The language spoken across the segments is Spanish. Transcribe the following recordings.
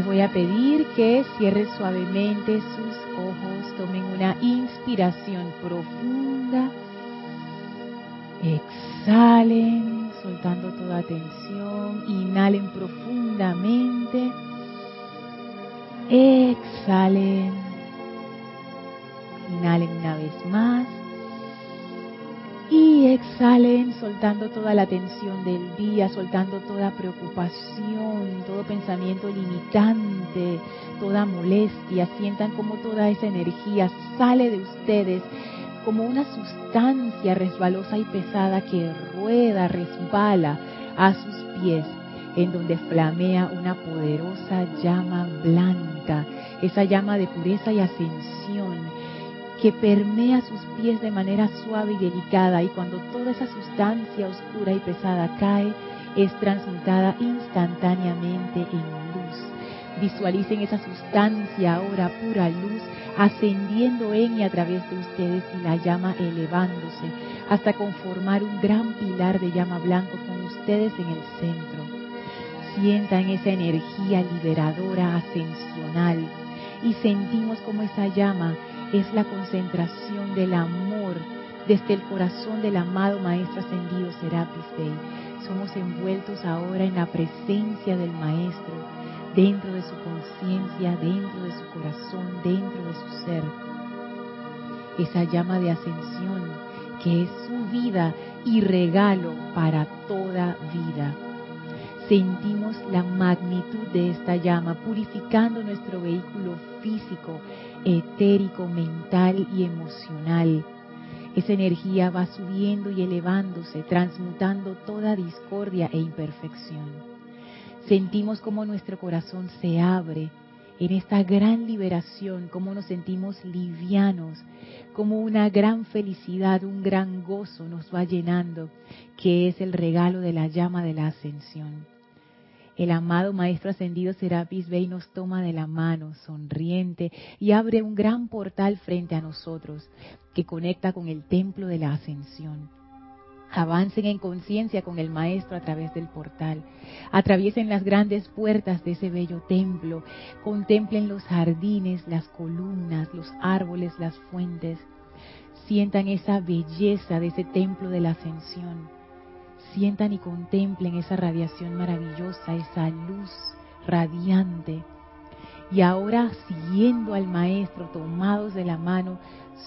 Les voy a pedir que cierren suavemente sus ojos, tomen una inspiración profunda, exhalen soltando toda tensión, inhalen profundamente, exhalen, inhalen una vez más exhalen soltando toda la tensión del día, soltando toda preocupación, todo pensamiento limitante, toda molestia. Sientan como toda esa energía sale de ustedes como una sustancia resbalosa y pesada que rueda, resbala a sus pies, en donde flamea una poderosa llama blanca, esa llama de pureza y ascensión que permea sus pies de manera suave y delicada y cuando toda esa sustancia oscura y pesada cae, es transmutada instantáneamente en luz. Visualicen esa sustancia ahora pura luz ascendiendo en y a través de ustedes y la llama elevándose hasta conformar un gran pilar de llama blanco con ustedes en el centro. Sientan esa energía liberadora ascensional y sentimos como esa llama es la concentración del amor desde el corazón del amado Maestro Ascendido Serapis Bey. Somos envueltos ahora en la presencia del Maestro, dentro de su conciencia, dentro de su corazón, dentro de su ser. Esa llama de ascensión que es su vida y regalo para toda vida sentimos la magnitud de esta llama, purificando nuestro vehículo físico, etérico, mental y emocional. Esa energía va subiendo y elevándose, transmutando toda discordia e imperfección. Sentimos como nuestro corazón se abre en esta gran liberación, como nos sentimos livianos, como una gran felicidad, un gran gozo nos va llenando, que es el regalo de la llama de la ascensión. El amado Maestro Ascendido Serapis Bey nos toma de la mano, sonriente, y abre un gran portal frente a nosotros que conecta con el templo de la ascensión. Avancen en conciencia con el Maestro a través del portal. Atraviesen las grandes puertas de ese bello templo. Contemplen los jardines, las columnas, los árboles, las fuentes. Sientan esa belleza de ese templo de la ascensión sientan y contemplen esa radiación maravillosa, esa luz radiante. Y ahora, siguiendo al Maestro, tomados de la mano,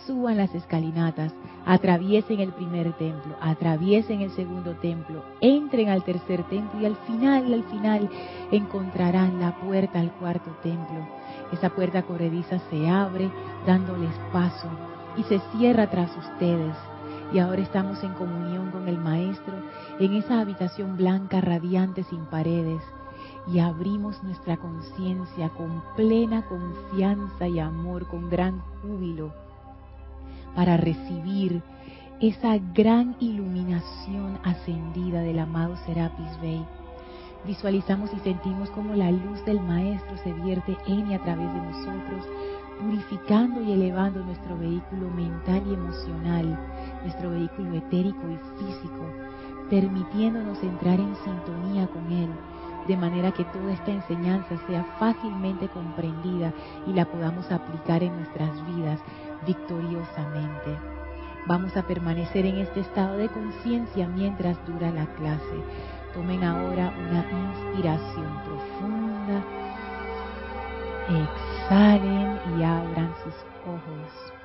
suban las escalinatas, atraviesen el primer templo, atraviesen el segundo templo, entren al tercer templo y al final, al final, encontrarán la puerta al cuarto templo. Esa puerta corrediza se abre dándoles paso y se cierra tras ustedes y ahora estamos en comunión con el Maestro en esa habitación blanca radiante sin paredes y abrimos nuestra conciencia con plena confianza y amor, con gran júbilo, para recibir esa gran iluminación ascendida del amado Serapis Bey. Visualizamos y sentimos como la luz del Maestro se vierte en y a través de nosotros, purificando y elevando nuestro vehículo mental y emocional, nuestro vehículo etérico y físico, permitiéndonos entrar en sintonía con Él, de manera que toda esta enseñanza sea fácilmente comprendida y la podamos aplicar en nuestras vidas victoriosamente. Vamos a permanecer en este estado de conciencia mientras dura la clase. Tomen ahora una inspiración profunda exhalen y abran sus ojos.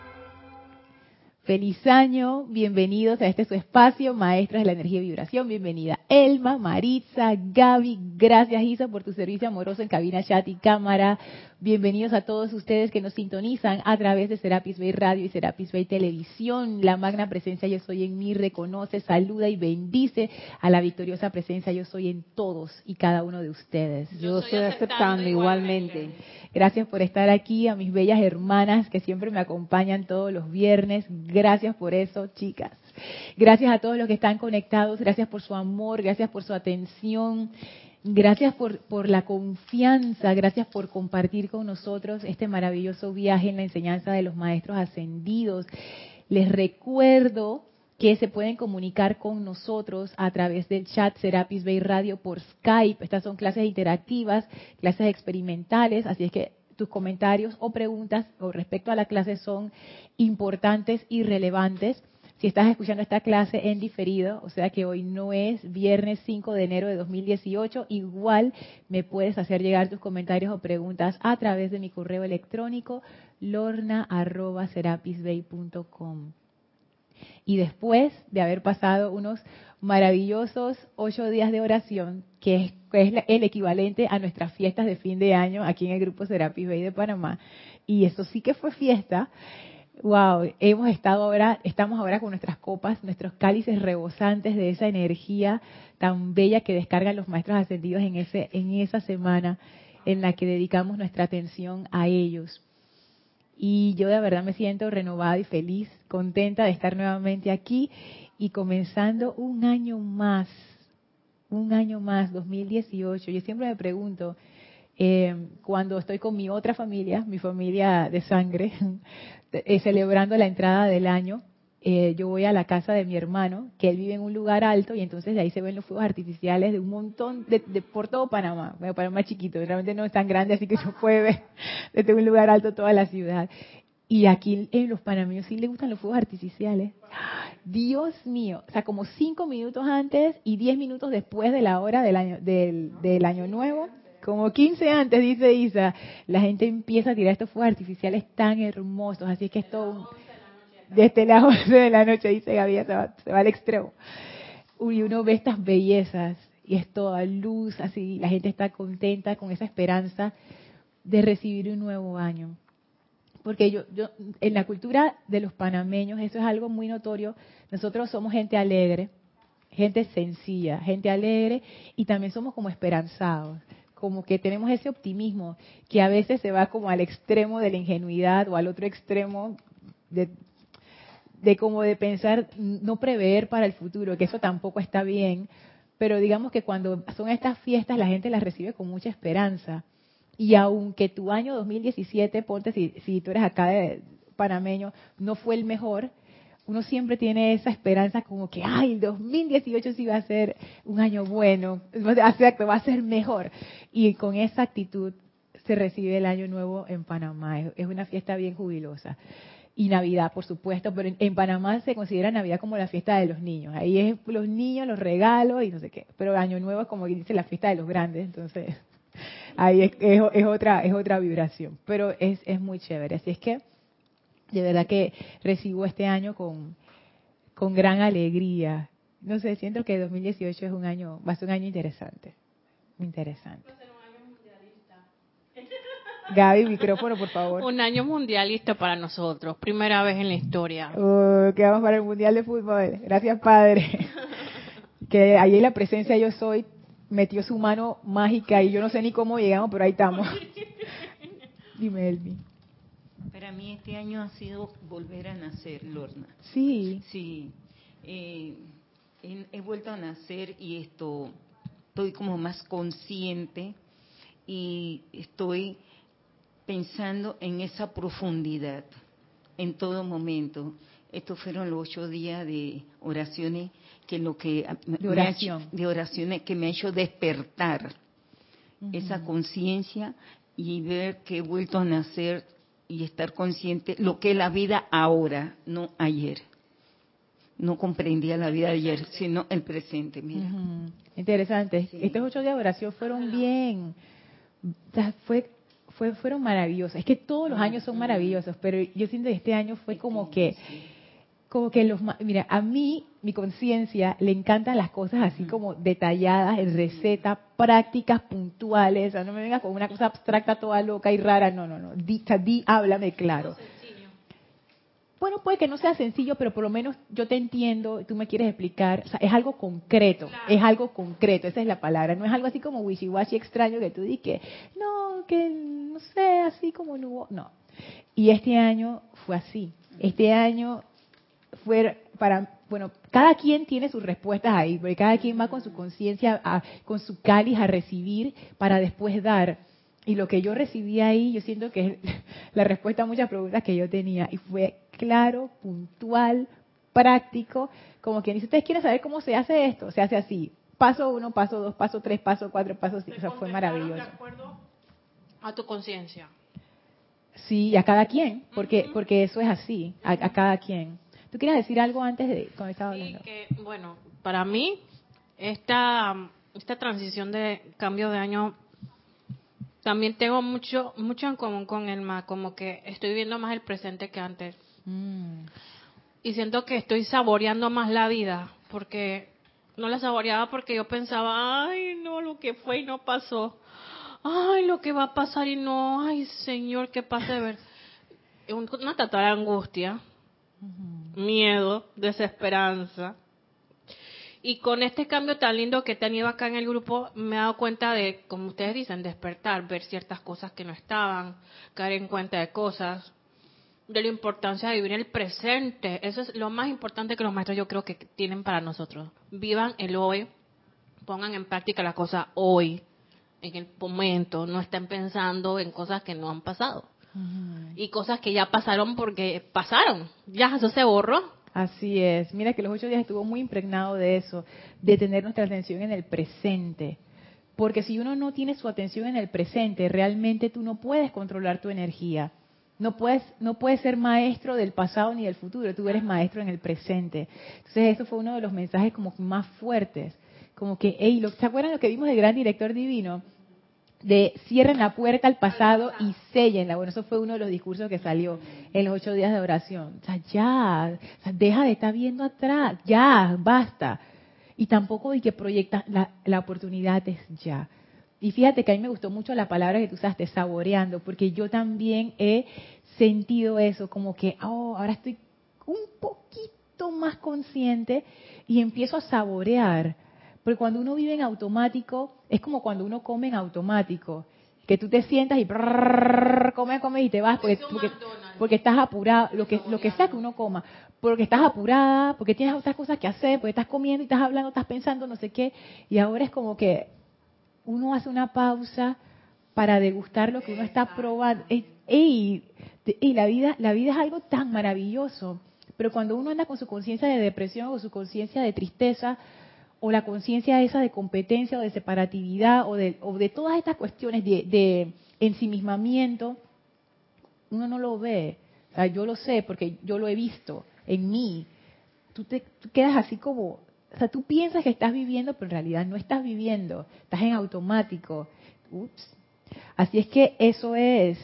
Feliz año, bienvenidos a este su espacio, maestras de la energía y vibración. Bienvenida Elma, Maritza, Gaby, gracias Isa por tu servicio amoroso en cabina, chat y cámara. Bienvenidos a todos ustedes que nos sintonizan a través de Serapis Bay Radio y Serapis Bay Televisión. La magna presencia Yo Soy en mí reconoce, saluda y bendice a la victoriosa presencia Yo Soy en todos y cada uno de ustedes. Yo, estoy aceptando, igualmente. Gracias por estar aquí, a mis bellas hermanas que siempre me acompañan todos los viernes. Gracias por eso, chicas. Gracias a todos los que están conectados. Gracias por su amor, gracias por su atención. Gracias por, por, la confianza, gracias por compartir con nosotros este maravilloso viaje en la enseñanza de los maestros ascendidos. Les recuerdo que se pueden comunicar con nosotros a través del chat Serapis Bay Radio por Skype. Estas son clases interactivas, clases experimentales, así es que tus comentarios o preguntas con respecto a la clase son importantes y relevantes. Si estás escuchando esta clase en diferido, o sea que hoy no es viernes 5 de enero de 2018, igual me puedes hacer llegar tus comentarios o preguntas a través de mi correo electrónico lorna.serapisbay.com. Y después de haber pasado unos maravillosos ocho días de oración, que es, el equivalente a nuestras fiestas de fin de año aquí en el grupo Serapis Bay de Panamá, y eso sí que fue fiesta, wow, hemos estado ahora, estamos ahora con nuestras copas, nuestros cálices rebosantes de esa energía tan bella que descargan los maestros ascendidos en ese, en esa semana en la que dedicamos nuestra atención a ellos. Y yo de verdad me siento renovada y feliz, contenta de estar nuevamente aquí y comenzando un año más, un año más, 2018. Yo siempre me pregunto, eh, cuando estoy con mi otra familia, mi familia de sangre, eh, celebrando la entrada del año, eh, yo voy a la casa de mi hermano, que él vive en un lugar alto y entonces de ahí se ven los fuegos artificiales de un montón, de, por todo Panamá. Bueno, Panamá chiquito, realmente no es tan grande, así que se puede ver desde un lugar alto toda la ciudad. Y aquí en los panameños sí les gustan los fuegos artificiales. Dios mío, o sea, como cinco minutos antes y diez minutos después de la hora del año, del, del año nuevo, como 15 antes, dice Isa, la gente empieza a tirar estos fuegos artificiales tan hermosos. Así que es todo desde las 11 de la noche, dice Gaby, se va, se va al extremo. Y uno ve estas bellezas y es toda luz, así la gente está contenta con esa esperanza de recibir un nuevo año. Porque yo, yo, en la cultura de los panameños, eso es algo muy notorio. Nosotros somos gente alegre, gente sencilla, gente alegre y también somos como esperanzados como que tenemos ese optimismo que a veces se va como al extremo de la ingenuidad o al otro extremo de, como de pensar, no prever para el futuro, que eso tampoco está bien, pero digamos que cuando son estas fiestas la gente las recibe con mucha esperanza. Y aunque tu año 2017, ponte si, si tú eres acá de panameño, no fue el mejor, uno siempre tiene esa esperanza como que, ay, el 2018 sí va a ser un año bueno, va a ser mejor. Y con esa actitud se recibe el año nuevo en Panamá. Es una fiesta bien jubilosa y Navidad, por supuesto, pero en, Panamá se considera Navidad como la fiesta de los niños. Ahí es los niños, los regalos y no sé qué. Pero Año Nuevo es como dice la fiesta de los grandes, entonces ahí es, es, otra es otra vibración. Pero es, es muy chévere. Así es que de verdad que recibo este año con, con gran alegría. No sé, siento que 2018 es un año, va a ser un año interesante. Interesante. Gaby, micrófono, por favor. Un año mundialista para nosotros, primera vez en la historia. Uh, que vamos para el Mundial de Fútbol. Gracias, Padre. que ahí la presencia yo soy metió su mano mágica y yo no sé ni cómo llegamos, pero ahí estamos. Dime, Elvi. Para mí este año ha sido volver a nacer, Lorna. Sí. Sí. Eh, he vuelto a nacer y esto, estoy como más consciente y estoy pensando en esa profundidad en todo momento. Estos fueron los ocho días de oraciones que lo que de, oración. de oraciones que me ha hecho despertar esa conciencia y ver que he vuelto a nacer y estar consciente lo que es la vida ahora, no ayer. No comprendía la vida de ayer, sino el presente. Mira. Interesante. Estos ocho días de oración fueron bien. fue fueron maravillosos. Es que todos los años son maravillosos, pero yo siento que este año fue como que, como que los, mira, a mí, mi conciencia, le encantan las cosas así como detalladas, en receta, prácticas, puntuales, o sea, no me vengas con una cosa abstracta toda loca y rara, no, no, no, di, di háblame claro. Bueno, puede que no sea sencillo, pero por lo menos yo te entiendo, tú me quieres explicar, o sea, es algo concreto, es algo concreto, esa es la palabra, no es algo así como wishy-washy extraño que tú dices que, no, que no sé, así como no, no. Y este año fue así, este año fue para, bueno, cada quien tiene sus respuestas ahí, porque cada quien va con su conciencia, con su cáliz a recibir para después dar. Y lo que yo recibí ahí, yo siento que es la respuesta a muchas preguntas que yo tenía. Y fue claro, puntual, práctico, como quien dice, ustedes quieren saber cómo se hace esto, se hace así, paso uno, paso dos, paso tres, paso cuatro, paso cinco, o sea, fue maravilloso. De acuerdo a tu conciencia. Sí, a cada quien, porque, porque eso es así, a, cada quien. ¿Tú quieres decir algo antes de cuando estaba hablando? que, bueno, para mí, esta, esta transición de cambio de año también tengo mucho mucho en común con Elma, como que estoy viendo más el presente que antes. Mm. Y siento que estoy saboreando más la vida, porque no la saboreaba porque yo pensaba, ay, no, lo que fue y no pasó. Ay, lo que va a pasar y no, ay, Señor, ¿qué pasa de ver? Una total angustia, miedo, desesperanza. Y con este cambio tan lindo que he tenido acá en el grupo, me he dado cuenta de, como ustedes dicen, despertar, ver ciertas cosas que no estaban, caer en cuenta de cosas, de la importancia de vivir el presente. Eso es lo más importante que los maestros yo creo que tienen para nosotros. Vivan el hoy, pongan en práctica la cosa hoy, en el momento, no estén pensando en cosas que no han pasado. Y cosas que ya pasaron porque pasaron, ya eso se borró. Así es. Mira que los ocho días estuvo muy impregnado de eso, de tener nuestra atención en el presente. Porque si uno no tiene su atención en el presente, realmente tú no puedes controlar tu energía. No puedes, no puedes ser maestro del pasado ni del futuro, tú eres maestro en el presente. Entonces, eso fue uno de los mensajes como más fuertes. Como que, hey, ¿se acuerdan lo que vimos del gran director divino? De cierren la puerta al pasado y sellenla. Bueno, eso fue uno de los discursos que salió en los ocho días de oración. O sea, ya, deja de estar viendo atrás, ya, basta. Y tampoco de que proyecta la, la oportunidad es ya. Y fíjate que a mí me gustó mucho la palabra que tú usaste, saboreando, porque yo también he sentido eso, como que, oh, ahora estoy un poquito más consciente y empiezo a saborear porque cuando uno vive en automático, es como cuando uno come en automático, que tú te sientas y comes, comes y te vas porque, porque, estás apurado, lo que, lo que sea que uno coma, porque estás apurada, porque tienes otras cosas que hacer, porque estás comiendo y estás hablando, estás pensando, no sé qué, y ahora es como que uno hace una pausa para degustar lo que uno está probando. Y la vida, la vida es algo tan maravilloso, pero cuando uno anda con su conciencia de depresión o su conciencia de tristeza, o la conciencia esa de competencia o de separatividad o de, o de todas estas cuestiones de, ensimismamiento, uno no lo ve. O sea, yo lo sé porque yo lo he visto en mí. Tú te quedas así como, o sea, tú piensas que estás viviendo, pero en realidad no estás viviendo, estás en automático. Ups. Así es que eso es,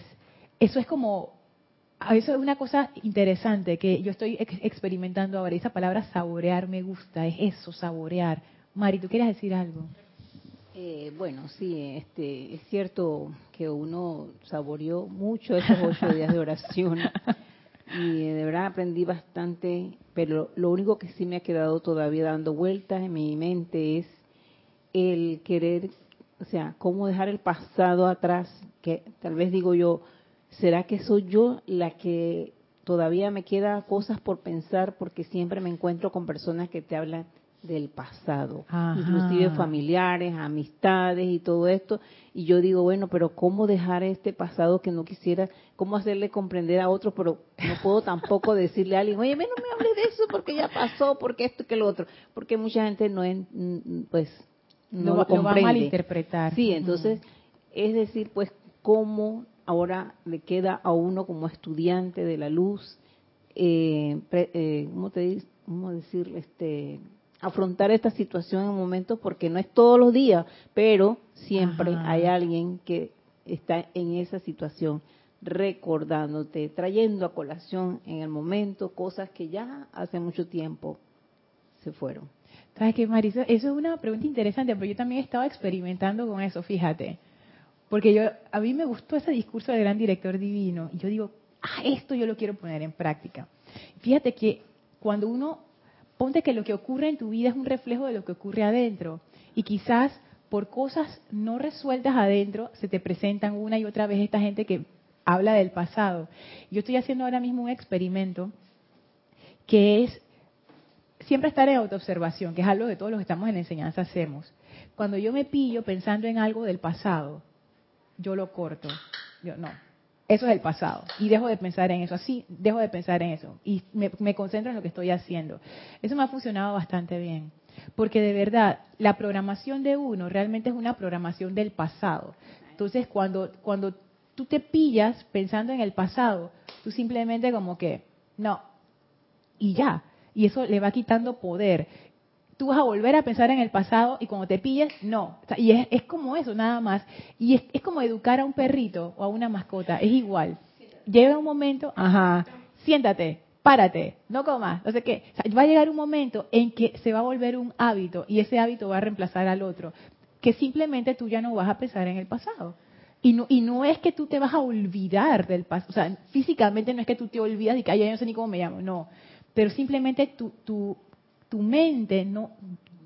eso es como eso es una cosa interesante que yo estoy experimentando ahora. Esa palabra saborear me gusta, es eso, saborear. Mari, ¿tú quieres decir algo? Eh, bueno, sí, este, es cierto que uno saboreó mucho esos ocho días de oración y de verdad aprendí bastante, pero lo único que sí me ha quedado todavía dando vueltas en mi mente es el querer, o sea, cómo dejar el pasado atrás, que tal vez digo yo, ¿Será que soy yo la que todavía me queda cosas por pensar porque siempre me encuentro con personas que te hablan del pasado, inclusive familiares, amistades y todo esto. Y yo digo, bueno, pero ¿cómo dejar este pasado que no quisiera? ¿Cómo hacerle comprender a otros? Pero no puedo tampoco decirle a alguien, oye, no me hables de eso porque ya pasó, porque esto que lo otro. Porque mucha gente no, pues, no lo, comprende. va a malinterpretar. Sí, entonces, es decir, pues, ¿cómo ahora le queda a uno como estudiante de la luz, eh, eh, ¿cómo, te, ¿cómo decir? Este, afrontar esta situación en momentos porque no es todos los días, pero siempre hay alguien que está en esa situación recordándote, trayendo a colación en el momento cosas que ya hace mucho tiempo se fueron. ¿Sabes qué, Marisa? Eso es una pregunta interesante, pero yo también estaba experimentando con eso, fíjate. Porque yo, a mí me gustó ese discurso del gran director divino. Y yo digo, ah, esto yo lo quiero poner en práctica. Fíjate que cuando uno, ponte que lo que ocurre en tu vida es un reflejo de lo que ocurre adentro. Y quizás por cosas no resueltas adentro se te presentan una y otra vez esta gente que habla del pasado. Yo estoy haciendo ahora mismo un experimento que es siempre estar en autoobservación, que es algo que todos los que estamos en enseñanza hacemos. Cuando yo me pillo pensando en algo del pasado, yo lo corto. Yo no. eso es el pasado. Y dejo de pensar en eso, así, dejo de pensar en eso. Y me, me concentro en lo que estoy haciendo. Eso me ha funcionado bastante bien. Porque de verdad, la programación de uno realmente es una programación del pasado. Entonces, cuando, cuando tú te pillas pensando en el pasado, tú simplemente como que, no, y ya. Y eso le va quitando poder. Tú vas a volver a pensar en el pasado y cuando te pilles, no. y es, como eso, nada más. Y es, como educar a un perrito o a una mascota, es igual. Llega un momento, ajá, siéntate, párate, no comas, no sé qué. va a llegar un momento en que se va a volver un hábito y ese hábito va a reemplazar al otro, que simplemente tú ya no vas a pensar en el pasado. Y no, y no es que tú te vas a olvidar del pasado, o sea, físicamente no es que tú te olvidas y que ya no sé ni cómo me llamo, no. Pero simplemente tu, tu, tu mente no,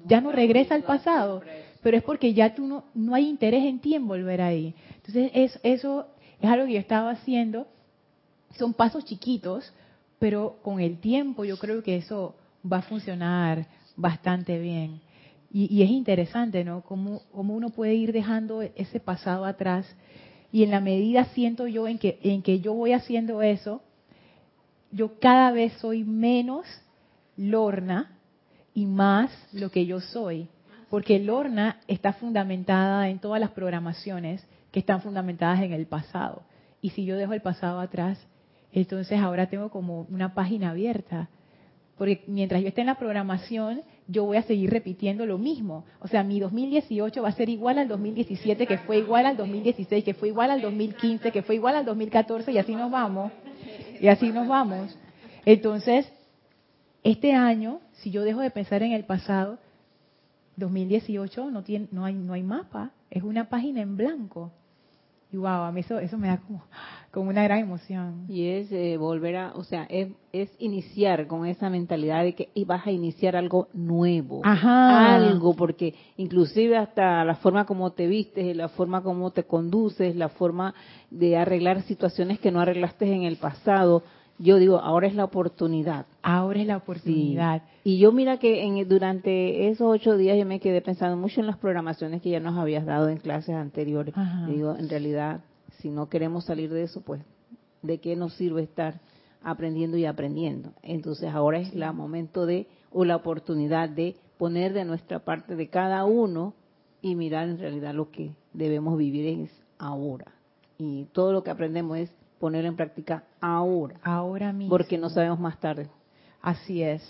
ya no regresa al pasado, pero es porque ya tú no, no hay interés en ti en volver ahí. Entonces, es, eso es algo que yo estaba haciendo, son pasos chiquitos, pero con el tiempo yo creo que eso va a funcionar bastante bien. Y, es interesante, ¿no? Cómo, cómo, uno puede ir dejando ese pasado atrás. Y en la medida siento yo en que, en que yo voy haciendo eso, yo cada vez soy menos Lorna y más lo que yo soy. Porque Lorna está fundamentada en todas las programaciones que están fundamentadas en el pasado. Y si yo dejo el pasado atrás, entonces ahora tengo como una página abierta. Porque mientras yo esté en la programación, yo voy a seguir repitiendo lo mismo. O sea, mi 2018 va a ser igual al 2017, que fue igual al 2016, que fue igual al 2015, que fue igual al 2014, y así nos vamos. Y así nos vamos. Entonces, este año, si yo dejo de pensar en el pasado, 2018 no, tiene, no, hay, no hay mapa, es una página en blanco. Y wow, a mí eso, eso me da como, como una gran emoción. Y es eh, volver a, o sea, es, es, iniciar con esa mentalidad de que y vas a iniciar algo nuevo. Ajá. Algo, porque inclusive hasta la forma como te vistes, la forma como te conduces, la forma de arreglar situaciones que no arreglaste en el pasado, yo digo, ahora es la oportunidad. Ahora es la oportunidad. Y yo mira que en, durante esos ocho días yo me quedé pensando mucho en las programaciones que ya nos habías dado en clases anteriores. digo, en realidad, si no queremos salir de eso, pues, ¿de qué nos sirve estar aprendiendo y aprendiendo? Entonces ahora es el momento de, o la oportunidad de poner de nuestra parte de cada uno y mirar en realidad lo que debemos vivir es ahora. Y todo lo que aprendemos es ponerlo en práctica ahora. Ahora mismo. Porque no sabemos más tarde. Así es.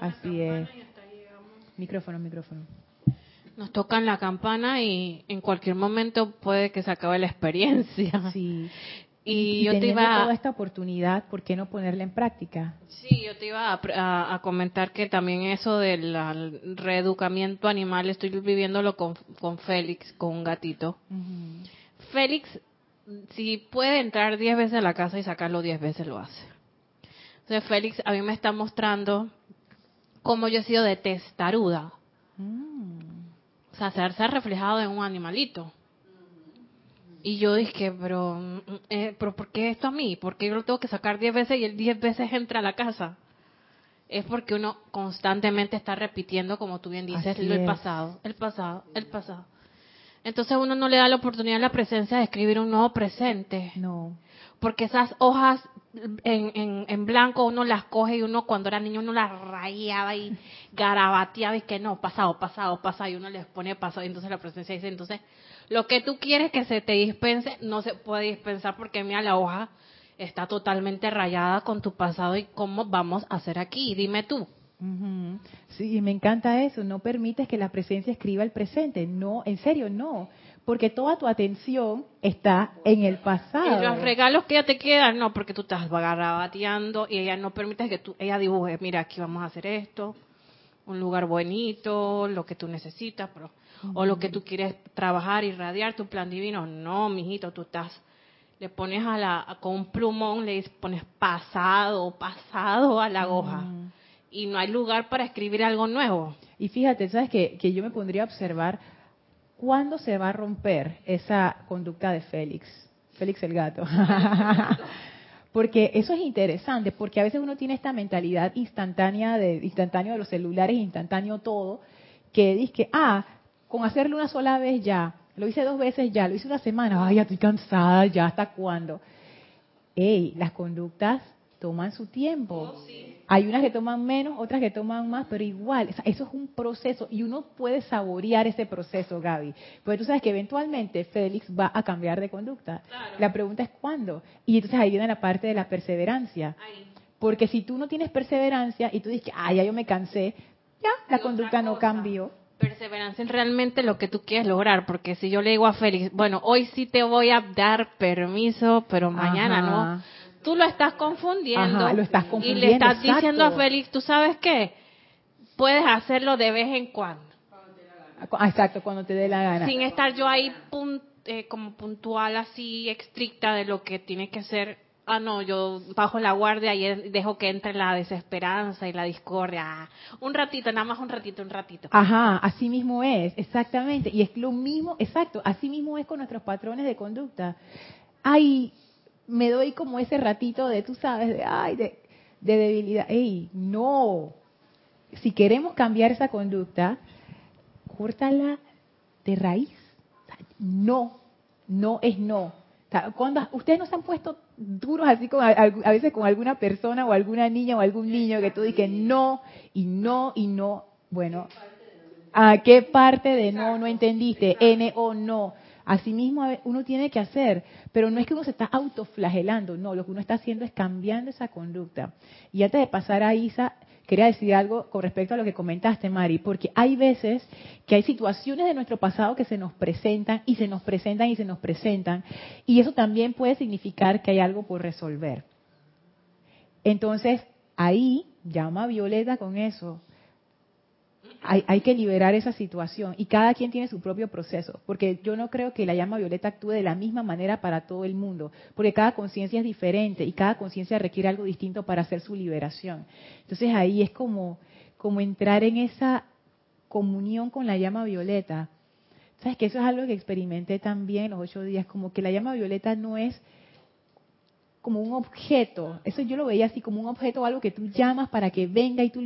Así es. Micrófono, micrófono. Nos tocan la campana y en cualquier momento puede que se acabe la experiencia. Sí. Y, yo te iba a... toda esta oportunidad, ¿por qué no ponerla en práctica? Sí, yo te iba a, comentar que también eso del reeducamiento animal estoy viviéndolo con, con Félix, con un gatito. Félix si puede entrar 10 veces a la casa y sacarlo 10 veces, lo hace. Entonces Félix a mí me está mostrando cómo yo he sido de testaruda. Mm. O sea, se ha reflejado en un animalito. Y yo dije, pero, mm, eh, pero ¿por qué esto a mí? ¿Por qué yo lo tengo que sacar 10 veces y él 10 veces entra a la casa? Es porque uno constantemente está repitiendo, como tú bien dices, el pasado, el pasado, el pasado. Entonces uno no le da la oportunidad a la presencia de escribir un nuevo presente. No. Porque esas hojas en, en, blanco uno las coge y uno cuando era niño uno las rayaba y garabateaba y que no, pasado, pasado, pasado y uno les pone pasado y entonces la presencia dice, entonces lo que tú quieres que se te dispense no se puede dispensar porque mira la hoja está totalmente rayada con tu pasado y cómo vamos a hacer aquí, dime tú. Sí, me encanta eso. No permites que la presencia escriba el presente. No, en serio, no. Porque toda tu atención está en el pasado. Y los regalos que ya te quedan, no, porque tú estás bateando y ella no permite que tú, ella dibuje, mira, aquí vamos a hacer esto, un lugar bonito, lo que tú necesitas, pero, o lo que tú quieres trabajar, y radiar tu plan divino. No, mijito, tú estás, le pones a la, con un plumón, le pones pasado, pasado a la hoja y no hay lugar para escribir algo nuevo. Y fíjate, ¿sabes que, que yo me pondría a observar cuándo se va a romper esa conducta de Félix? Félix el gato. porque eso es interesante, porque a veces uno tiene esta mentalidad instantánea de instantáneo de los celulares, instantáneo todo, que dice, ah, con hacerlo una sola vez ya, lo hice dos veces ya, lo hice una semana, ay, ya estoy cansada, ya, ¿hasta cuándo? hey, las conductas toman su tiempo. Oh, Hay unas que toman menos, otras que toman más, pero igual, eso es un proceso y uno puede saborear ese proceso, Gaby. Porque tú sabes que eventualmente Félix va a cambiar de conducta. La pregunta es cuándo. Y entonces ahí viene la parte de la perseverancia. Porque si tú no tienes perseverancia y tú dices, ah, ya yo me cansé, ya, la conducta no cambió perseverancia en realmente lo que tú quieres lograr, porque si yo le digo a Félix, bueno, hoy sí te voy a dar permiso, pero mañana no, tú lo estás confundiendo, lo estás y le estás diciendo a Félix, tú sabes qué, puedes hacerlo de vez en cuando. Exacto, cuando te dé la gana. Sin estar yo ahí eh, como puntual, así estricta de lo que tiene que ser ah, no, yo bajo la guardia y dejo que entre la desesperanza y la discordia. Un ratito, nada más un ratito, un ratito. Ajá, así mismo es, exactamente. Y es lo mismo, exacto, así mismo es con nuestros patrones de conducta. Ay, me doy como ese ratito de, tú sabes, de, ay, de, de debilidad. Ey, no. Si queremos cambiar esa conducta, córtala de raíz. No, no es no. Cuando ustedes no se han puesto duros así con a, veces con alguna persona o alguna niña o algún niño que tú dices no y no y no, bueno, ¿a qué parte de no no entendiste? N o no. Asimismo uno tiene que hacer, pero no es que uno se está autoflagelando, no, lo que uno está haciendo es cambiando esa conducta. Y antes de pasar a Isa, quería decir algo con respecto a lo que comentaste, Mari, porque hay veces que hay situaciones de nuestro pasado que se nos presentan y se nos presentan y se nos presentan, y eso también puede significar que hay algo por resolver. Entonces, ahí llama a Violeta con eso hay, que liberar esa situación y cada quien tiene su propio proceso, porque yo no creo que la llama violeta actúe de la misma manera para todo el mundo, porque cada conciencia es diferente y cada conciencia requiere algo distinto para hacer su liberación. Entonces ahí es como, como entrar en esa comunión con la llama violeta. ¿Sabes que eso es algo que experimenté también los ocho días? Como que la llama violeta no es como un objeto, eso yo lo veía así como un objeto algo que tú llamas para que venga y tú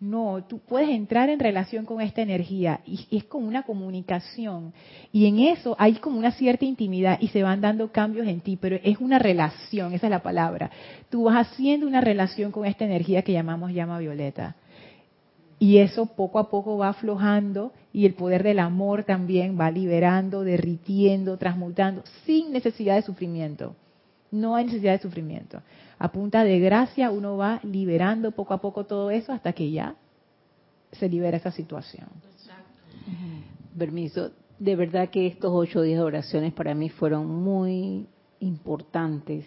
no, tú puedes entrar en relación con esta energía y, es como una comunicación. Y en eso hay como una cierta intimidad y se van dando cambios en ti, pero es una relación, esa es la palabra. Tú vas haciendo una relación con esta energía que llamamos llama violeta. Y eso poco a poco va aflojando y el poder del amor también va liberando, derritiendo, transmutando, sin necesidad de sufrimiento. No hay necesidad de sufrimiento a punta de gracia uno va liberando poco a poco todo eso hasta que ya se libera esa situación. Permiso, de verdad que estos ocho días de oraciones para mí fueron muy importantes.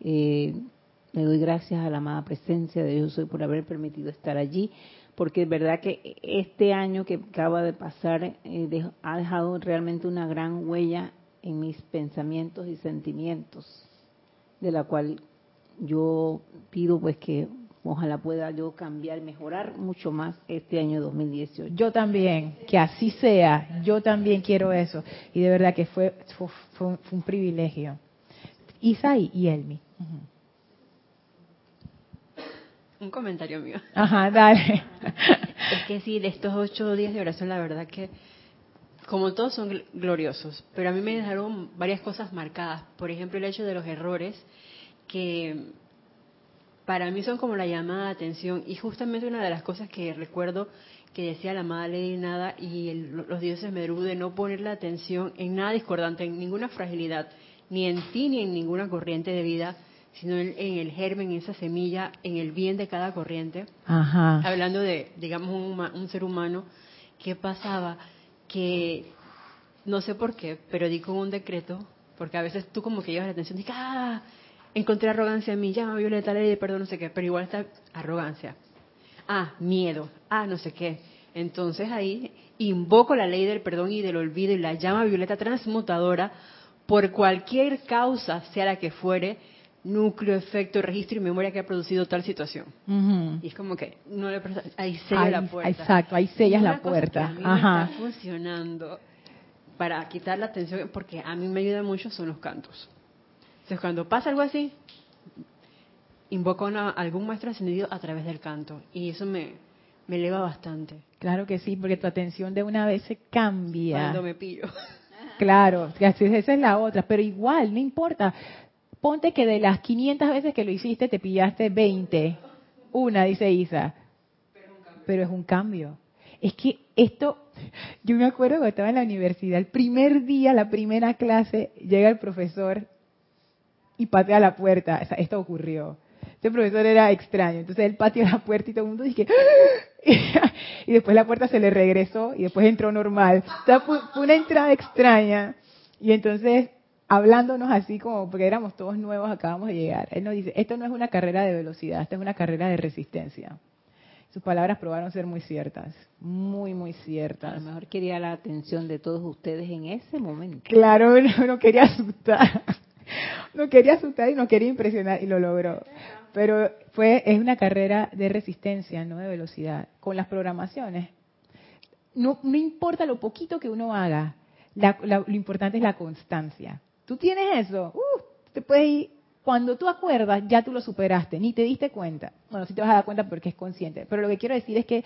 Eh, le doy gracias a la amada presencia de Dios por haber permitido estar allí, porque es verdad que este año que acaba de pasar eh, ha dejado realmente una gran huella en mis pensamientos y sentimientos, de la cual yo pido pues que ojalá pueda yo cambiar, mejorar mucho más este año 2018. Yo también, que así sea, yo también quiero eso. Y de verdad que fue, fue, un privilegio. Isaí y Elmi. Un comentario mío. Ajá, dale. es que sí, de estos ocho días de oración, la verdad que, como todos son gloriosos, pero a mí me dejaron varias cosas marcadas. Por ejemplo, el hecho de los errores que para mí son como la llamada de atención y justamente una de las cosas que recuerdo que decía la amada Lady Nada y los dioses Medru de no poner la atención en nada discordante, en ninguna fragilidad, ni en ti ni en ninguna corriente de vida, sino en, el germen, en esa semilla, en el bien de cada corriente. Hablando de, digamos, un, un ser humano, ¿qué pasaba? Que no sé por qué, pero di con un decreto, porque a veces tú como que llevas la atención y dices, ah, encontré arrogancia en mí, ya violeta ley de perdón, no sé qué, pero igual está arrogancia. Ah, miedo, ah, no sé qué. Entonces ahí invoco la ley del perdón y del olvido y la llama violeta transmutadora por cualquier causa, sea la que fuere, núcleo, efecto, registro y memoria que ha producido tal situación. Y es como que no le ahí sella la puerta. Exacto, ahí sellas la puerta. a mí está funcionando para quitar la atención, porque a mí me ayuda mucho son los cantos. Entonces, cuando pasa algo así, invoco a algún maestro ascendido a través del canto. Y eso me, me eleva bastante. Claro que sí, porque tu atención de una vez se cambia. Cuando me pillo. Claro, esa es la otra. Pero igual, no importa. ponte que de las 500 veces que lo hiciste te pillaste 20. Una, dice Isa. Pero es un cambio. Es que esto, yo me acuerdo cuando estaba en la universidad, el primer día, la primera clase, llega el profesor y patea la puerta. esto ocurrió. Este profesor era extraño. Entonces él pateó la puerta y todo el mundo dice y después la puerta se le regresó y después entró normal. fue, una entrada extraña. Y entonces, hablándonos así como, porque éramos todos nuevos, acabamos de llegar, él nos dice, esto no es una carrera de velocidad, esto es una carrera de resistencia. Sus palabras probaron ser muy ciertas, muy, muy ciertas. A lo mejor quería la atención de todos ustedes en ese momento. Claro, no quería asustar. No quería asustar y no quería impresionar y lo logró. Pero fue es una carrera de resistencia, no de velocidad, con las programaciones. No, no importa lo poquito que uno haga, lo importante es la constancia. Tú tienes eso, uh, te puedes ir. Cuando tú acuerdas, ya tú lo superaste, ni te diste cuenta. Bueno, sí te vas a dar cuenta porque es consciente. Pero lo que quiero decir es que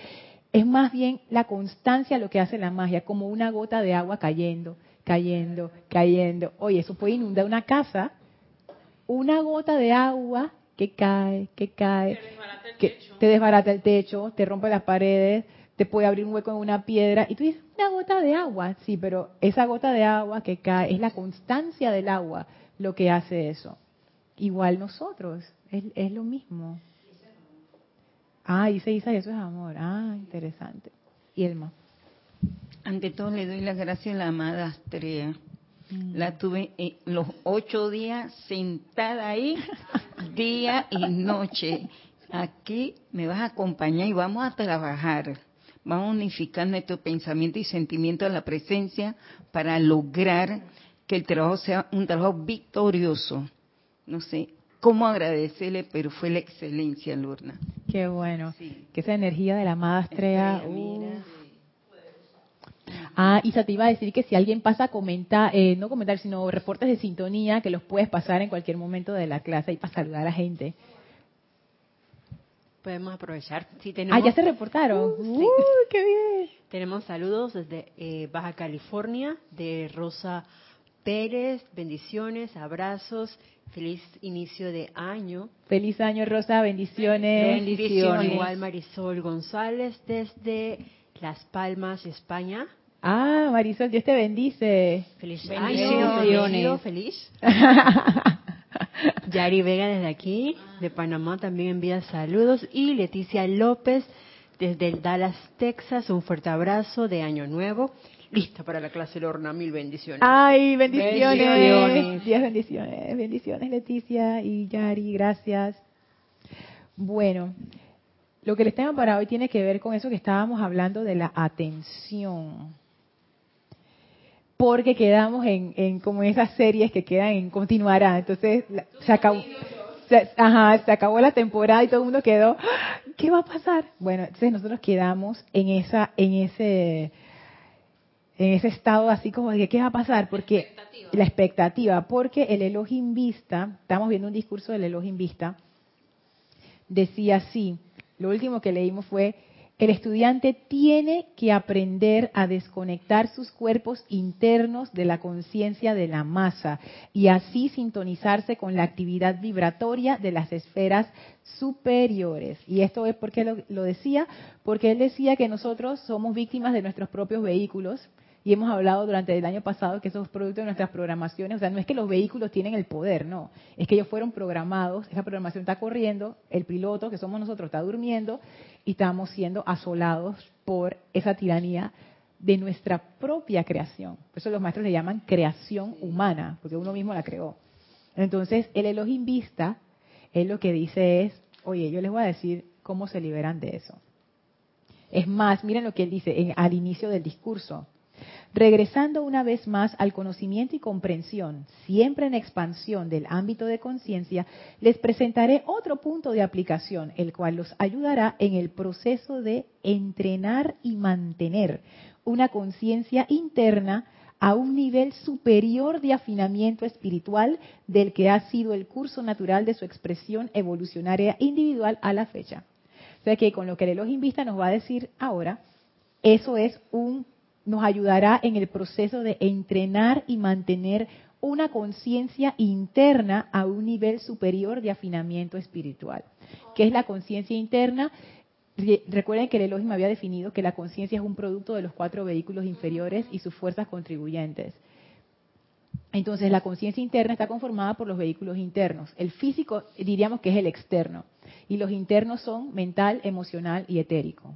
es más bien la constancia lo que hace la magia, como una gota de agua cayendo, cayendo, cayendo. Oye, eso puede inundar una casa. Una gota de agua que cae, que cae, que te desbarata el techo, te rompe las paredes, te puede abrir un hueco en una piedra y tú dices, una gota de agua, sí, pero esa gota de agua que cae es la constancia del agua lo que hace eso. Igual nosotros, es, es lo mismo. Ah, dice Isa, eso es amor. Ah, interesante. Y Elma. Ante todo le doy las gracias a la amada Astrea la tuve los ocho días sentada ahí, día y noche. Aquí me vas a acompañar y vamos a trabajar. Vamos a unificar nuestro pensamiento y sentimiento a la presencia para lograr que el trabajo sea un trabajo victorioso. No sé cómo agradecerle, pero fue la excelencia, Lorna. Qué bueno. Que esa energía de la amada estrella. Ah, Isa, te iba a decir que si alguien pasa a comentar, eh, no comentar, sino reportes de sintonía, que los puedes pasar en cualquier momento de la clase y para saludar a la gente. Podemos aprovechar. ah, ya se reportaron. Uh, qué bien! Tenemos saludos desde eh, Baja California, de Rosa Pérez. Bendiciones, abrazos. Feliz inicio de año. Feliz año, Rosa. Bendiciones. Bendiciones. Igual Marisol González desde Las Palmas, España. Ah, Marisol, Dios te bendice. Feliz año, feliz. Yari Vega desde aquí, de Panamá, también envía saludos. Y Leticia López desde el Dallas, Texas, un fuerte abrazo de Año Nuevo. Lista para la clase Lorna, mil bendiciones. Ay, bendiciones. bendiciones. Dios bendiciones. Bendiciones, Leticia y Yari, gracias. Bueno, lo que les tengo para hoy tiene que ver con eso que estábamos hablando de la atención porque quedamos en, en como esas series que quedan en continuará. Entonces se acabó, se, ajá, se acabó la temporada y todo el mundo quedó, ¿qué va a pasar? Bueno, entonces nosotros quedamos en esa, en ese, en ese estado así como de qué va a pasar, porque la expectativa, porque el Elohim Vista, estamos viendo un discurso del Elohim Vista, decía así, lo último que leímos fue el estudiante tiene que aprender a desconectar sus cuerpos internos de la conciencia de la masa y así sintonizarse con la actividad vibratoria de las esferas superiores. Y esto es porque lo, lo decía, porque él decía que nosotros somos víctimas de nuestros propios vehículos, y hemos hablado durante el año pasado que eso es producto de nuestras programaciones. O sea, no es que los vehículos tienen el poder, no. Es que ellos fueron programados, esa programación está corriendo, el piloto, que somos nosotros, está durmiendo y estamos siendo asolados por esa tiranía de nuestra propia creación. Por eso los maestros le llaman creación humana, porque uno mismo la creó. Entonces, el Elohim Vista, él lo que dice es, oye, yo les voy a decir cómo se liberan de eso. Es más, miren lo que él dice al inicio del discurso. Regresando una vez más al conocimiento y comprensión, siempre en expansión del ámbito de conciencia, les presentaré otro punto de aplicación, el cual los ayudará en el proceso de entrenar y mantener una conciencia interna a un nivel superior de afinamiento espiritual del que ha sido el curso natural de su expresión evolucionaria individual a la fecha. O sea que con lo que el Vista nos va a decir ahora, eso es un nos ayudará en el proceso de entrenar y mantener una conciencia interna a un nivel superior de afinamiento espiritual. ¿Qué es la conciencia interna? Recuerden que el Elohim había definido que la conciencia es un producto de los cuatro vehículos inferiores y sus fuerzas contribuyentes. Entonces, la conciencia interna está conformada por los vehículos internos. El físico diríamos que es el externo. Y los internos son mental, emocional y etérico.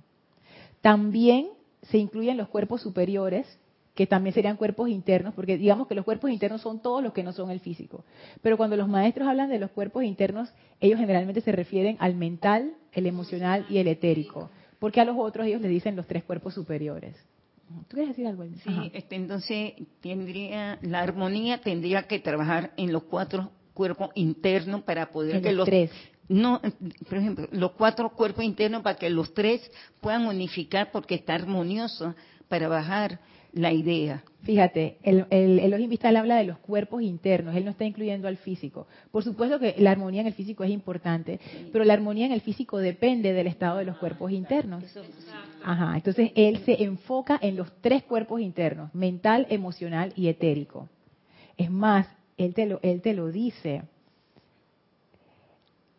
También se incluyen los cuerpos superiores, que también serían cuerpos internos, porque digamos que los cuerpos internos son todos los que no son el físico. Pero cuando los maestros hablan de los cuerpos internos, ellos generalmente se refieren al mental, el emocional y el etérico, porque a los otros ellos les dicen los tres cuerpos superiores. ¿Tú quieres decir algo? Sí, este, entonces tendría, la armonía tendría que trabajar en los cuatro cuerpos internos para poder que los, tres. No, por ejemplo, los cuatro cuerpos internos para que los tres puedan unificar porque está armonioso para bajar la idea. Fíjate, el, el Elohim Vistal habla de los cuerpos internos, él no está incluyendo al físico. Por supuesto que la armonía en el físico es importante, pero la armonía en el físico depende del estado de los cuerpos internos. Ajá, entonces él se enfoca en los tres cuerpos internos, mental, emocional y etérico. Es más, él te lo, él te lo dice.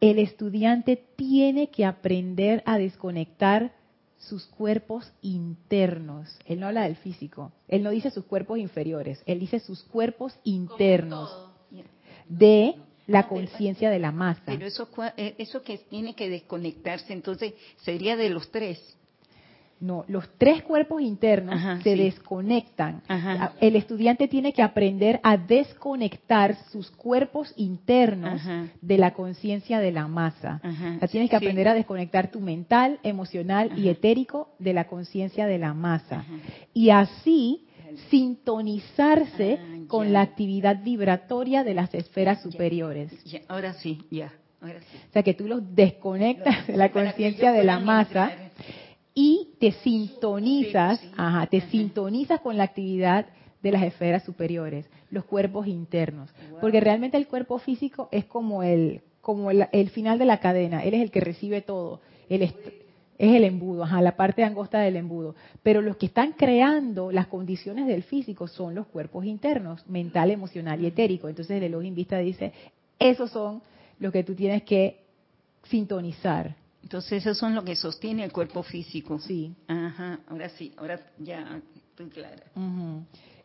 El estudiante tiene que aprender a desconectar sus cuerpos internos. Él no habla del físico. Él no dice sus cuerpos inferiores. Él dice sus cuerpos internos de la conciencia de la masa. Pero eso, eh, eso que tiene que desconectarse, entonces sería de los tres. No, los tres cuerpos internos se desconectan. El estudiante tiene que aprender a desconectar sus cuerpos internos de la conciencia de la masa. O tienes que aprender a desconectar tu mental, emocional y etérico de la conciencia de la masa. Y así sintonizarse ah, con la actividad vibratoria de las esferas superiores. ahora sí, ya. Ahora sí. O sea que tú los desconectas de la conciencia de la masa y te sintonizas, ajá, te sintonizas con la actividad de las esferas superiores, los cuerpos internos, porque realmente el cuerpo físico es como el como el, final de la cadena, él es el que recibe todo, él es, el embudo, ajá, la parte angosta del embudo, pero los que están creando las condiciones del físico son los cuerpos internos, mental, emocional y etérico. Entonces el Elohim Vista dice, esos son los que tú tienes que sintonizar. Entonces, eso son lo que sostiene el cuerpo físico. Sí. Ajá, ahora sí, ahora ya estoy clara.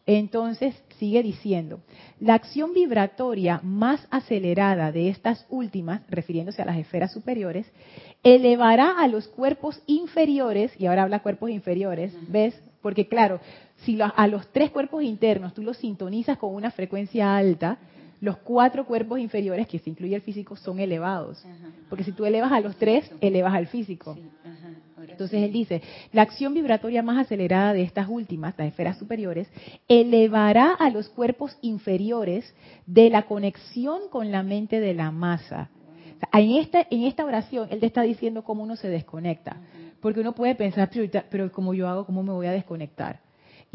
Entonces, sigue diciendo, la acción vibratoria más acelerada de estas últimas, refiriéndose a las esferas superiores, elevará a los cuerpos inferiores, y ahora habla cuerpos inferiores, ¿ves? Porque claro, si a los tres cuerpos internos tú los sintonizas con una frecuencia alta, los cuatro cuerpos inferiores, que se incluye el físico, son elevados. Porque si tú elevas a los tres, elevas al físico. Entonces él dice, la acción vibratoria más acelerada de estas últimas, las esferas superiores, elevará a los cuerpos inferiores de la conexión con la mente de la masa. en, esta, en esta oración, él te está diciendo cómo uno se desconecta. Porque uno puede pensar, pero, pero como yo hago, ¿cómo me voy a desconectar?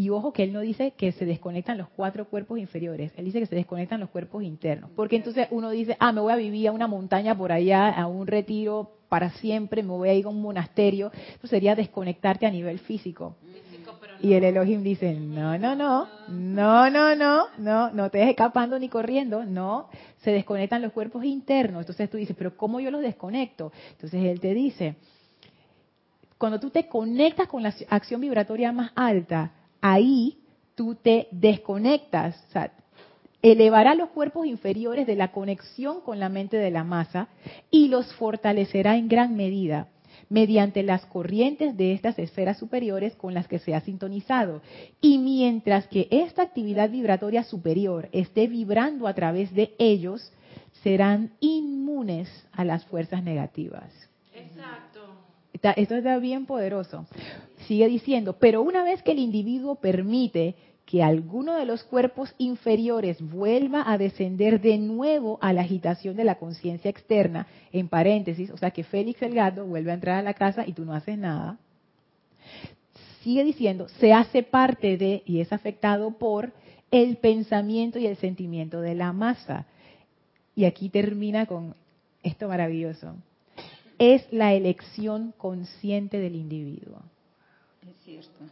Y ojo que él no dice que se desconectan los cuatro cuerpos inferiores, él dice que se desconectan los cuerpos internos. Porque entonces uno dice, ah, me voy a vivir a una montaña por allá, a un retiro para siempre, me voy a ir a un monasterio. Eso sería desconectarte a nivel físico. Y el Elohim dice, no, no, no, no, no, no, no, no te dejes escapando ni corriendo, no, se desconectan los cuerpos internos. Entonces tú dices, pero ¿cómo yo los desconecto? Entonces él te dice, cuando tú te conectas con la acción vibratoria más alta, ahí tú te desconectas, o sea, elevará los cuerpos inferiores de la conexión con la mente de la masa y los fortalecerá en gran medida mediante las corrientes de estas esferas superiores con las que se ha sintonizado. Y mientras que esta actividad vibratoria superior esté vibrando a través de ellos, serán inmunes a las fuerzas negativas. Exacto. Esto está bien poderoso sigue diciendo, pero una vez que el individuo permite que alguno de los cuerpos inferiores vuelva a descender de nuevo a la agitación de la conciencia externa, en paréntesis, o sea que Félix el gato vuelve a entrar a la casa y tú no haces nada, sigue diciendo, se hace parte de y es afectado por el pensamiento y el sentimiento de la masa. Y aquí termina con esto maravilloso. Es la elección consciente del individuo. Es cierto.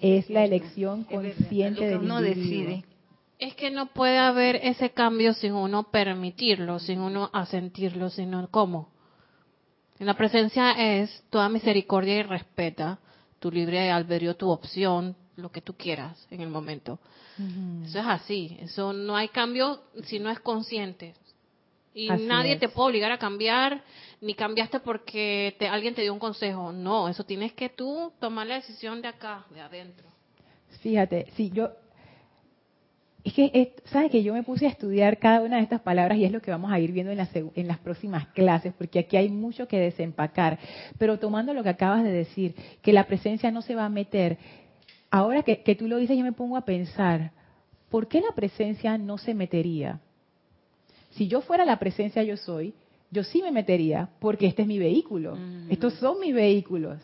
es la elección consciente del individuo. decide. Es que no puede haber ese cambio sin uno permitirlo, sin uno asentirlo, sino cómo. En la presencia es toda misericordia y respeta tu libre albedrío, tu opción, lo que tú quieras en el momento. Eso es así. Eso no hay cambio si no es consciente. Y Así nadie es. te puede obligar a cambiar, ni cambiaste porque te, alguien te dio un consejo. No, eso tienes que tú tomar la decisión de acá, de adentro. Fíjate, sí, yo... Es que, es- ¿sabes que Yo me puse a estudiar cada una de estas palabras y es lo que vamos a ir viendo en las, en las próximas clases, porque aquí hay mucho que desempacar. Pero tomando lo que acabas de decir, que la presencia no se va a meter, ahora que, que tú lo dices, yo me pongo a pensar, ¿por qué la presencia no se metería? Si yo fuera la presencia yo soy, yo sí me metería, porque este es mi vehículo. Estos son mis vehículos.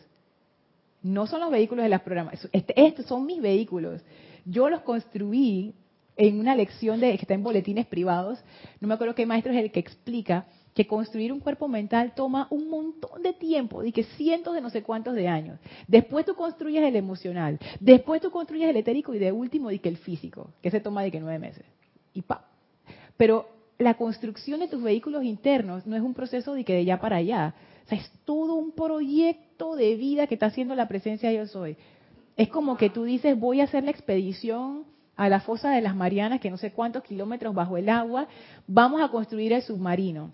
No son los vehículos de las programas. Este- estos son mis vehículos. Yo los construí en una lección de, que está en boletines privados. No me acuerdo qué maestro es el que explica que construir un cuerpo mental toma un montón de tiempo, y que cientos de no sé cuántos de años. Después tú construyes el emocional, después tú construyes el etérico y de último di que el físico, que se toma de que nueve meses. Y pa. Pero la construcción de tus vehículos internos no es un proceso de que de allá para allá. O sea, es todo un proyecto de vida que está haciendo la presencia yo soy. Es como que tú dices, voy a hacer la expedición a la fosa de las Marianas, que no sé cuántos kilómetros bajo el agua, vamos a construir el submarino.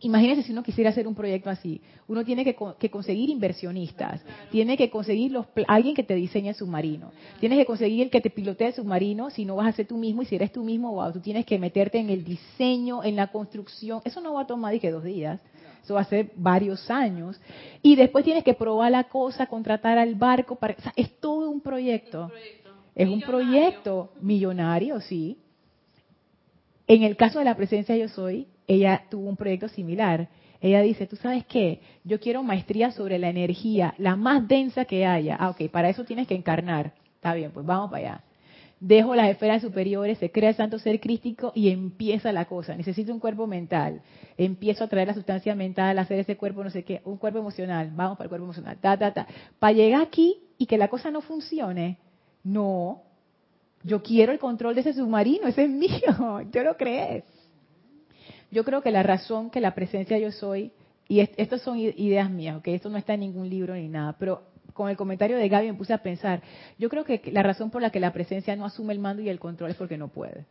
Imagínense si uno quisiera hacer un proyecto así. Uno tiene que, co- que conseguir inversionistas, tiene que conseguir los, alguien que te diseñe el submarino, tienes que conseguir el que te pilotee el submarino, si no vas a ser tú mismo, y si eres tú mismo, wow, tú tienes que meterte en el diseño, en la construcción. Eso no va a tomar, dije, dos días. Eso va a ser varios años. Y después tienes que probar la cosa, contratar al barco. Para, o sea, es todo un proyecto. Es un proyecto millonario, sí. En el caso de la presencia yo soy, ella tuvo un proyecto similar. Ella dice, ¿tú sabes qué? Yo quiero maestría sobre la energía, la más densa que haya. Ah, ok, para eso tienes que encarnar. Está bien, pues vamos para allá. Dejo las esferas superiores, se crea el santo ser crístico y empieza la cosa. Necesito un cuerpo mental. Empiezo a traer la sustancia mental, hacer ese cuerpo, no sé qué, un cuerpo emocional. Vamos para el cuerpo emocional. Ta, ta, ta. Para llegar aquí y que la cosa no funcione, no, yo quiero el control de ese submarino, ese es mío, yo lo creé. Yo creo que la razón que la presencia yo soy, y est- estas son ideas mías, que esto no está en ningún libro ni nada, pero con el comentario de Gaby me puse a pensar, yo creo que la razón por la que la presencia no asume el mando y el control es porque no puede.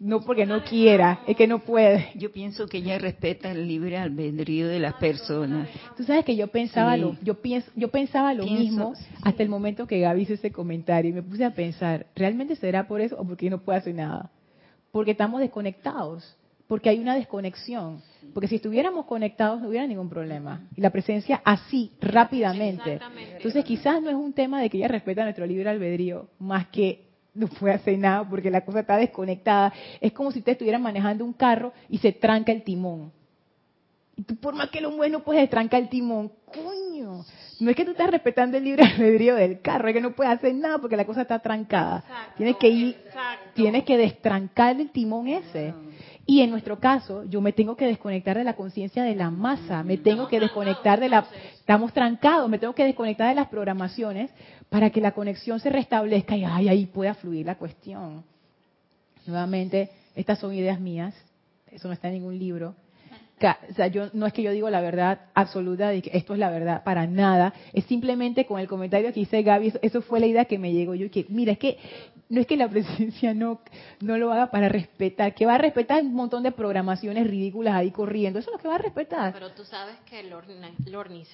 No porque no quiera, es que no puede. Yo pienso que ella respeta el libre albedrío de las personas. Tú sabes que yo pensaba Sí. lo, yo pienso, yo pensaba lo Pienso, mismo sí. hasta el momento que Gaby hizo ese comentario y me puse a pensar, ¿realmente será por eso o porque no puede hacer nada? Porque estamos desconectados, porque hay una desconexión, porque si estuviéramos conectados no hubiera ningún problema. Y la presencia así, rápidamente. Entonces quizás no es un tema de que ella respeta nuestro libre albedrío, más que no puede hacer nada porque la cosa está desconectada. Es como si usted estuviera manejando un carro y se tranca el timón. Y tú por más que lo mueves no puedes destrancar el timón. Coño. No es que tú estás respetando el libre albedrío del carro, es que no puedes hacer nada porque la cosa está trancada. Exacto, tienes que ir, exacto. tienes que destrancar el timón ese. Y en nuestro caso, yo me tengo que desconectar de la conciencia de la masa, me tengo que desconectar de la... Estamos trancados, me tengo que desconectar de las programaciones para que la conexión se restablezca y ay, ahí pueda fluir la cuestión. Nuevamente, estas son ideas mías, eso no está en ningún libro. O sea, yo, no es que yo digo la verdad absoluta de que esto es la verdad, para nada. Es simplemente con el comentario que hice Gaby, eso, eso fue la idea que me llegó. Yo que, mira, es que no es que la presencia no, no lo haga para respetar, que va a respetar un montón de programaciones ridículas ahí corriendo. Eso es lo que va a respetar. Pero tú sabes que Lornis,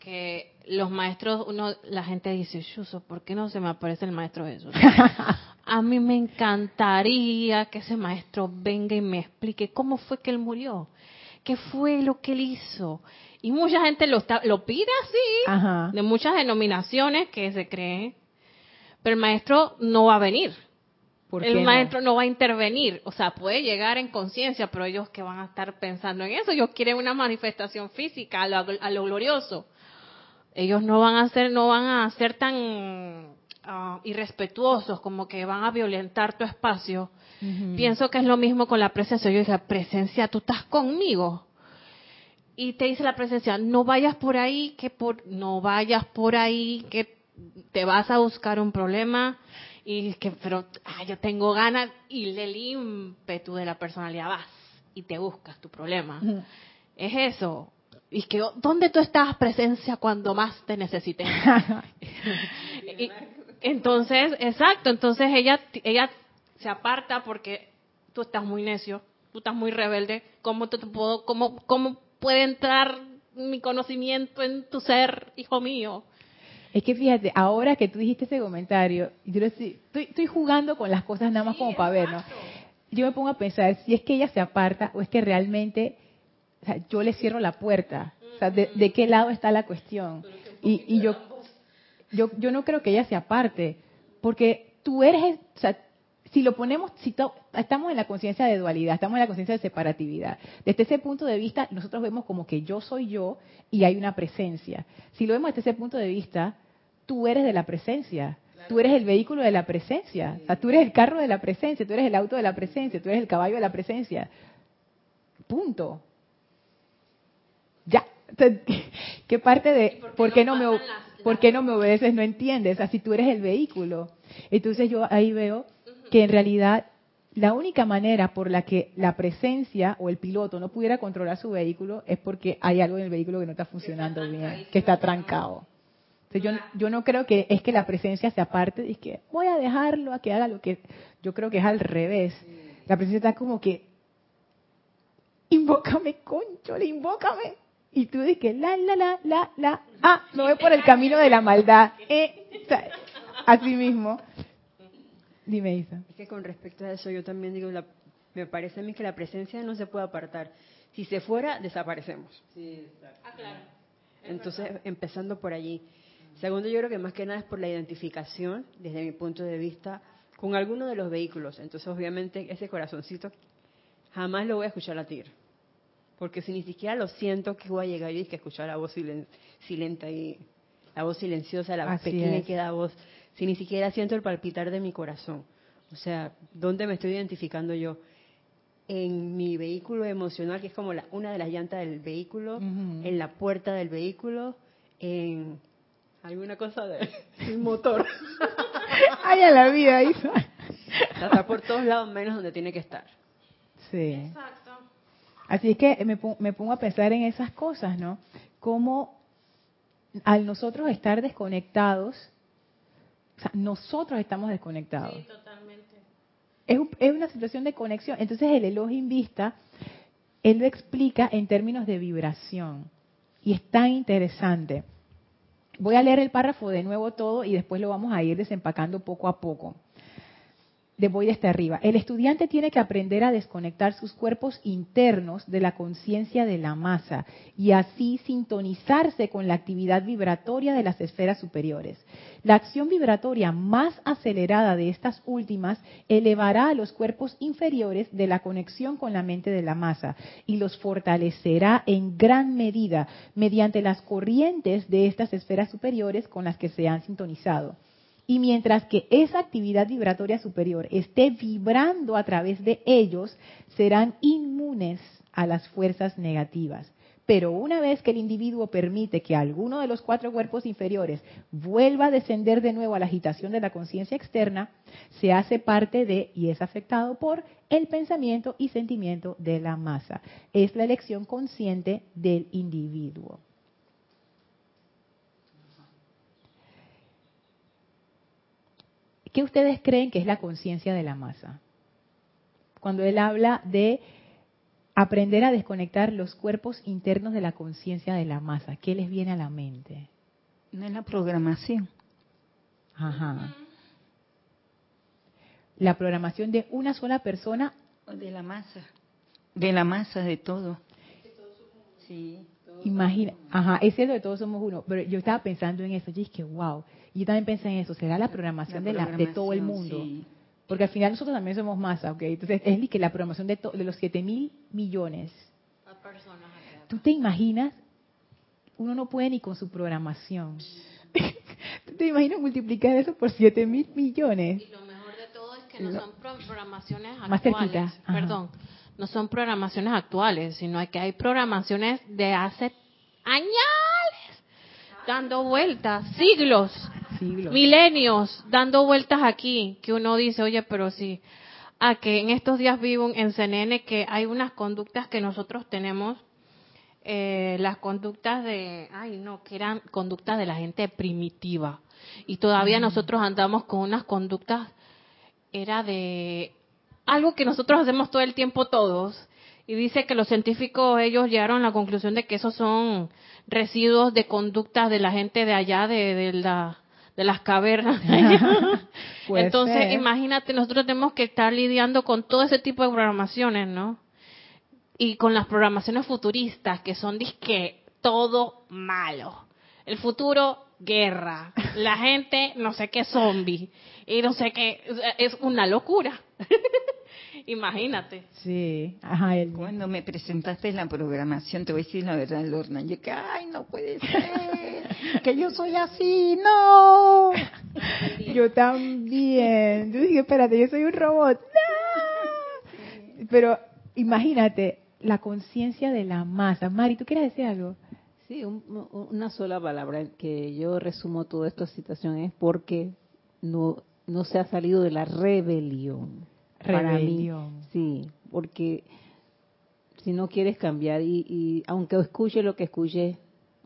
que los maestros, uno, la gente dice, Shuso, ¿por qué no se me aparece el maestro Jesús? A mí me encantaría que ese maestro venga y me explique cómo fue que él murió, qué fue lo que él hizo. Y mucha gente lo, está, lo pide así, Ajá. de muchas denominaciones que se creen, pero el maestro no va a venir. ¿Por qué el maestro no va a intervenir, o sea, puede llegar en conciencia, pero ellos que van a estar pensando en eso, ellos quieren una manifestación física a lo, a lo glorioso. Ellos no van a ser, no van a ser tan ah, irrespetuosos como que van a violentar tu espacio. Pienso que es lo mismo con la presencia. Yo dije, presencia, tú estás conmigo. Y te dice la presencia, no vayas por ahí, que por, no vayas por ahí, que te vas a buscar un problema y que, pero ah, yo tengo ganas y le ímpetu de la personalidad vas y te buscas tu problema. Es eso. Y que, ¿dónde tú estás presencia cuando más te necesité? Y- entonces, exacto, entonces ella, ella se aparta porque tú estás muy necio, tú estás muy rebelde, ¿cómo te, te puedo, cómo, cómo puede entrar mi conocimiento en tu ser, hijo mío? Es que fíjate, ahora que tú dijiste ese comentario, yo estoy, estoy, jugando con las cosas nada más como para ver, ¿no? Yo me pongo a pensar si es que ella se aparta o es que realmente o sea, yo le cierro la puerta. O sea, de, de qué lado está la cuestión? Y, y yo, yo, yo no creo que ella se aparte, porque tú eres, o sea, si lo ponemos, si to- estamos en la conciencia de dualidad, estamos en la conciencia de separatividad. Desde ese punto de vista, nosotros vemos como que yo soy yo y hay una presencia. Si lo vemos desde ese punto de vista, tú eres de la presencia. Tú eres el vehículo de la presencia. O sea, tú eres el carro de la presencia, tú eres el auto de la presencia, tú eres el caballo de la presencia. Punto. Ya. ¿Qué parte de por qué no me o- por qué no me obedeces no entiendes? O sea, si tú eres el vehículo. Entonces yo ahí veo que en realidad la única manera por la que la presencia o el piloto no pudiera controlar su vehículo es porque hay algo en el vehículo que no está funcionando bien, que está trancado. Entonces, yo, yo no creo que es que la presencia se aparte y que voy a dejarlo a que haga lo que yo creo que es al revés. La presencia está como que invócame, concho, le invócame. Y tú dices la, la, la, la, la, ah, me voy por el camino de la maldad. Eh, así mismo. Dime, Isa. Es que con respecto a eso yo también digo, la- me parece a mí que la presencia no se puede apartar. Si se fuera, desaparecemos. Entonces, empezando por allí. Segundo, yo creo que más que nada es por la identificación, desde mi punto de vista, con alguno de los vehículos. Entonces, obviamente, ese corazoncito jamás lo voy a escuchar latir. Porque si ni siquiera lo siento, que voy a llegar y que escuchar la voz silen- silente ahí, la voz silenciosa, la Así pequeña es. que da voz, si ni siquiera siento el palpitar de mi corazón. O sea, ¿dónde me estoy identificando yo? En mi vehículo emocional, que es como la, una de las llantas del vehículo, en la puerta del vehículo, en alguna cosa del del motor. Ay, a la vida, Isa. Está por todos lados menos donde tiene que estar. Sí. Exacto. Así es que me, me pongo a pensar en esas cosas, ¿no? Como al nosotros estar desconectados, o sea, nosotros estamos desconectados. Sí, totalmente. Es, un- es una situación de conexión. Entonces el Elohim Vista, él lo explica en términos de vibración. Y es tan interesante. Voy a leer el párrafo de nuevo todo y después lo vamos a ir desempacando poco a poco. De voy desde arriba. El estudiante tiene que aprender a desconectar sus cuerpos internos de la conciencia de la masa y así sintonizarse con la actividad vibratoria de las esferas superiores. La acción vibratoria más acelerada de estas últimas elevará a los cuerpos inferiores de la conexión con la mente de la masa y los fortalecerá en gran medida mediante las corrientes de estas esferas superiores con las que se han sintonizado. Y mientras que esa actividad vibratoria superior esté vibrando a través de ellos, serán inmunes a las fuerzas negativas. Pero una vez que el individuo permite que alguno de los cuatro cuerpos inferiores vuelva a descender de nuevo a la agitación de la conciencia externa, se hace parte de y es afectado por el pensamiento y sentimiento de la masa. Es la elección consciente del individuo. ¿Qué ustedes creen que es la conciencia de la masa? Cuando él habla de aprender a desconectar los cuerpos internos de la conciencia de la masa, ¿qué les viene a la mente? No es la programación. Ajá. La programación de una sola persona. De la masa. De la masa, de todo. Sí. Imagina, ajá, es cierto que todos somos uno, pero yo estaba pensando en eso, yo dije, wow, y yo también pensé en eso, será la programación, de, la, de todo el mundo, sí. porque al final nosotros también somos masa, ¿ok? Entonces es que la programación de, to- de los 7 mil millones. ¿Tú te imaginas? Uno no puede ni con su programación. ¿Tú te imaginas multiplicar eso por 7 mil millones? Y lo mejor de todo es que no son pro- programaciones Más actuales. cerquita, ajá. No son programaciones actuales, sino que hay programaciones de hace años dando vueltas, siglos, siglos. milenios dando vueltas aquí, que uno dice, oye, pero sí, a que en estos días vivo en CNN que hay unas conductas que nosotros tenemos, eh, las conductas de, ay no, que eran conductas de la gente primitiva. Y todavía Mm. nosotros andamos con unas conductas, era de algo que nosotros hacemos todo el tiempo todos. Y dice que los científicos, ellos llegaron a la conclusión de que esos son residuos de conductas de la gente de allá, de, de la de las cavernas. Entonces, ser. imagínate, nosotros tenemos que estar lidiando con todo ese tipo de programaciones, ¿no? Y con las programaciones futuristas, que son disque todo malo. El futuro, guerra. La gente, no sé qué zombie. Y no sé qué, es una locura. Imagínate. Sí, ajá, Cuando me presentaste la programación, te voy a decir la verdad, Lorna, yo que, ay, no puede ser, que yo soy así, no. yo también. Yo dije, espérate, yo soy un robot. ¡No! Pero imagínate la conciencia de la masa. Mari, ¿tú quieres decir algo? Sí, un- un- una sola palabra que yo resumo toda esta situación es porque no, no se ha salido de la rebelión. Para mí, sí, porque si no quieres cambiar y, y aunque escuche lo que escuche,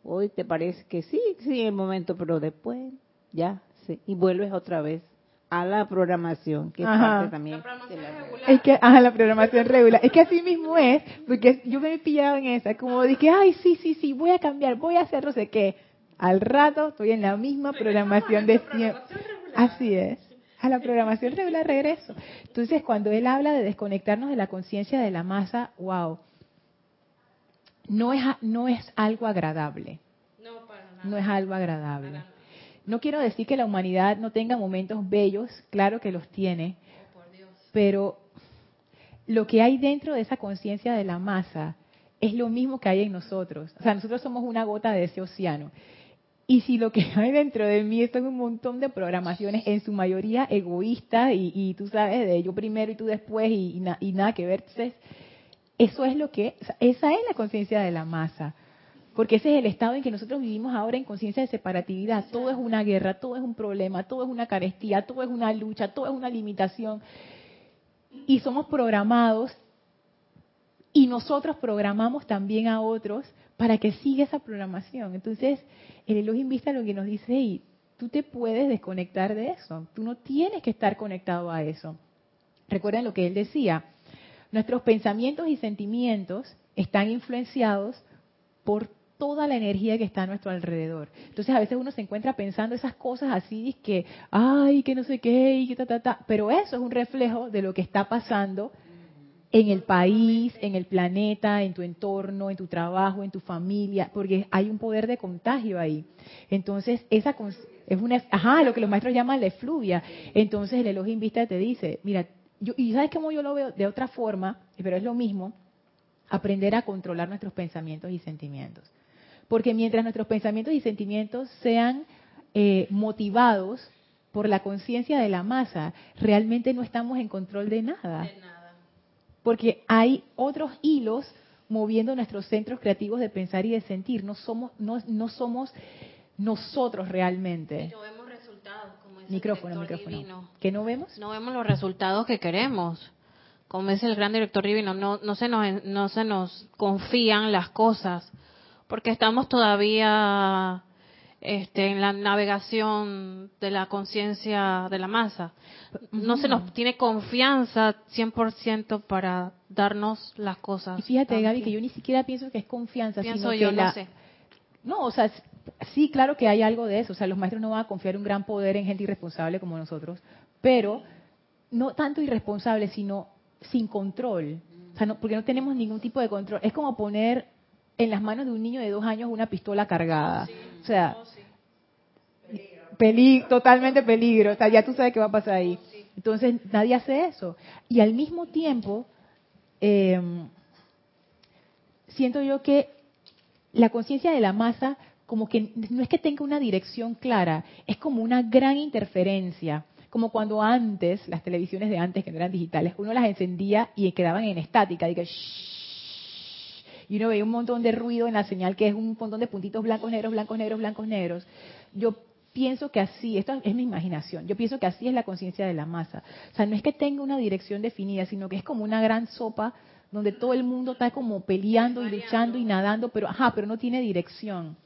hoy te parece que sí, sí, en el momento, pero después ya, sí, y vuelves otra vez a la programación, que es Ajá. parte también de la Es que, ajá, la programación regular. Es que así mismo es, porque yo me he pillado en esa, como dije, ay, sí, sí, sí, voy a cambiar, voy a hacer no sé qué. Al rato estoy en la misma programación de siempre. Así es. A la programación regular regreso. Entonces, cuando él habla de desconectarnos de la conciencia de la masa, wow, no es, no es algo agradable. No, para nada. No es algo agradable. No quiero decir que la humanidad no tenga momentos bellos, claro que los tiene, pero lo que hay dentro de esa conciencia de la masa es lo mismo que hay en nosotros. O sea, nosotros somos una gota de ese océano. Y si lo que hay dentro de mí son un montón de programaciones, en su mayoría egoístas, y, y tú sabes, de yo primero y tú después, y, y na- y nada que ver, entonces, eso es lo que, esa es la conciencia de la masa. Porque ese es el estado en que nosotros vivimos ahora en conciencia de separatividad. Todo es una guerra, todo es un problema, todo es una carestía, todo es una lucha, todo es una limitación. Y somos programados y nosotros programamos también a otros para que siga esa programación. Entonces, el Elohim Vista lo que nos dice, hey, tú te puedes desconectar de eso. Tú no tienes que estar conectado a eso. Recuerden lo que él decía. Nuestros pensamientos y sentimientos están influenciados por toda la energía que está a nuestro alrededor. Entonces a veces uno se encuentra pensando esas cosas así, que, ay, que no sé qué, y que ta, ta, ta. Pero eso es un reflejo de lo que está pasando en el país, en el planeta, en tu entorno, en tu trabajo, en tu familia, porque hay un poder de contagio ahí. Entonces, esa es una, ajá, lo que los maestros llaman la efluvia. Entonces, el Elohim Vista te dice, mira, yo, y sabes cómo yo lo veo de otra forma, pero es lo mismo, aprender a controlar nuestros pensamientos y sentimientos. Porque mientras nuestros pensamientos y sentimientos sean eh, motivados por la conciencia de la masa, realmente no estamos en control de nada. Porque hay otros hilos moviendo nuestros centros creativos de pensar y de sentir. No somos, no, no somos nosotros realmente. No vemos resultados, como dice Micrófono, el micrófono. divino. ¿Que no vemos? No vemos los resultados que queremos. Como dice el gran director divino, no, no, se nos, no se nos confían las cosas, porque estamos todavía este, en la navegación de la conciencia de la masa. No se nos tiene confianza 100% para darnos las cosas. Y fíjate, Gaby, que yo ni siquiera pienso que es confianza, Pienso sino yo, que no la, sé. No, o sea, sí, claro que hay algo de eso. O sea, los maestros no van a confiar un gran poder en gente irresponsable como nosotros, pero no tanto irresponsable, sino sin control. O sea, no, porque no tenemos ningún tipo de control. Es como poner en las manos de un niño de dos años una pistola cargada. O sea, peli- totalmente peligro. O sea, ya tú sabes qué va a pasar ahí. Entonces, nadie hace eso. Y al mismo tiempo, eh, siento yo que la conciencia de la masa como que no es que tenga una dirección clara, es como una gran interferencia, como cuando antes, las televisiones de antes que no eran digitales, uno las encendía y quedaban en estática, y, que y uno veía un montón de ruido en la señal que es un montón de puntitos blancos, negros, blancos, negros, blancos, negros. Yo pienso que así, esto es mi imaginación, yo pienso que así es la conciencia de la masa. O sea, no es que tenga una dirección definida, sino que es como una gran sopa donde todo el mundo está como peleando y luchando y nadando, pero ajá, pero no tiene dirección.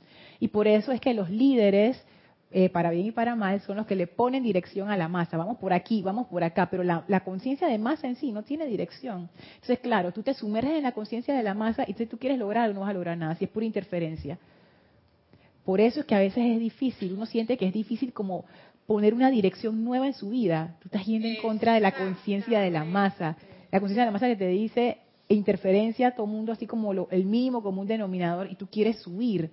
Y por eso es que los líderes, eh, para bien y para mal, son los que le ponen dirección a la masa. Vamos por aquí, vamos por acá, pero la, la conciencia de masa en sí no tiene dirección. Entonces, claro, tú te sumerges en la conciencia de la masa y si tú quieres lograr, no vas a lograr nada, si es pura interferencia. Por eso es que a veces es difícil, uno siente que es difícil como poner una dirección nueva en su vida. Tú estás yendo en contra de la conciencia de la masa. La conciencia de la masa que te dice interferencia, todo el mundo así como el mínimo común denominador y tú quieres subir.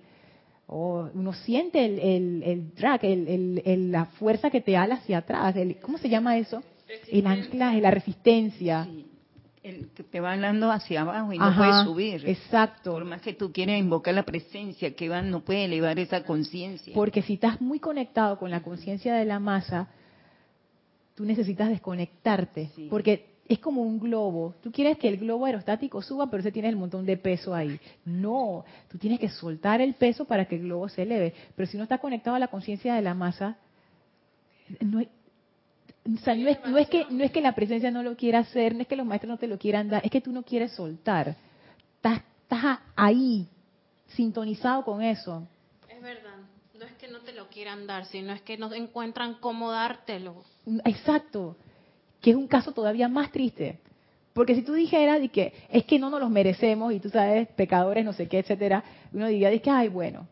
o uno siente el, el, el drag, el, la fuerza que te ala hacia atrás. ¿Cómo se llama eso? El anclaje, la resistencia el que te va hablando hacia abajo y no puedes subir. Exacto. Por más que tú quieras invocar la presencia, que va, no puede elevar esa conciencia. Porque si estás muy conectado con la conciencia de la masa, tú necesitas desconectarte. Porque es como un globo. Tú quieres que el globo aerostático suba, pero se tiene el montón de peso ahí. No, tú tienes que soltar el peso para que el globo se eleve. Pero si no estás conectado a la conciencia de la masa, no, no es, que, no es que la presencia no lo quiera hacer, no es que los maestros no te lo quieran dar, es que tú no quieres soltar. Estás, estás ahí, sintonizado con eso. Es verdad, no es que no te lo quieran dar, sino es que no encuentran cómo dártelo. Exacto, que es un caso todavía más triste. Porque si tú dijeras de que es que no nos los merecemos y tú sabes, pecadores, no sé qué, etcétera, uno diría de que, ay, bueno,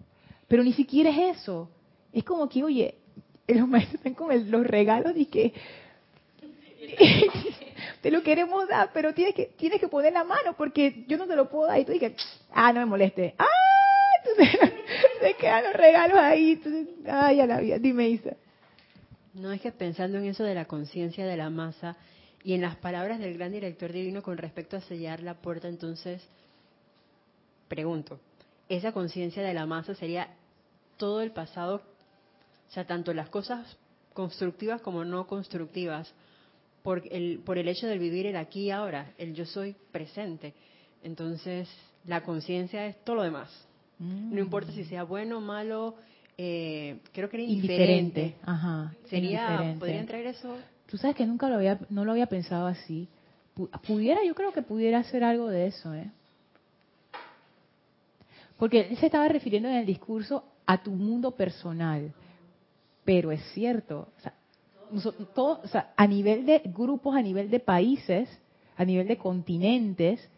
pero ni siquiera es eso. Es como que, oye, los maestros están con los regalos y que te lo queremos dar, pero tienes que tienes que poner la mano porque yo no te lo puedo dar y tú dices, ah, no me moleste. Ah, entonces se quedan los regalos ahí. ay, a la vida, dime Isa. No es que pensando en eso de la conciencia de la masa y en las palabras del gran director divino con respecto a sellar la puerta, entonces pregunto, esa conciencia de la masa sería todo el pasado o sea, tanto las cosas constructivas como no constructivas, por el, por el hecho de vivir el aquí y ahora, el yo soy presente. Entonces, la conciencia es todo lo demás. No importa si sea bueno o malo, eh, creo que era indiferente. Ajá, Sería, ¿Podría entrar eso? Tú sabes que nunca lo había, no lo había pensado así. Pudiera, yo creo que pudiera ser algo de eso, ¿eh? Porque él se estaba refiriendo en el discurso a tu mundo personal. Pero es cierto, todo, a nivel de grupos, a nivel de países, a nivel de continentes,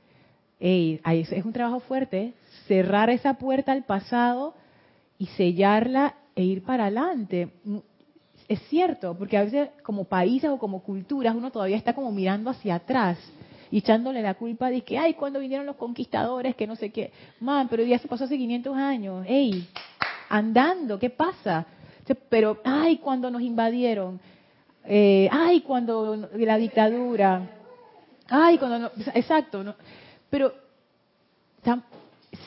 es un trabajo fuerte, cerrar esa puerta al pasado y sellarla e ir para adelante. Es cierto, porque a veces como países o como culturas uno todavía está como mirando hacia atrás y echándole la culpa de que, ay, cuando vinieron los conquistadores, que no sé qué. Man, pero ya se pasó hace 500 años. Ey, andando, ¿qué pasa? Pero, ay, cuando nos invadieron, eh, ay, cuando la dictadura, ay, cuando no, exacto, no, pero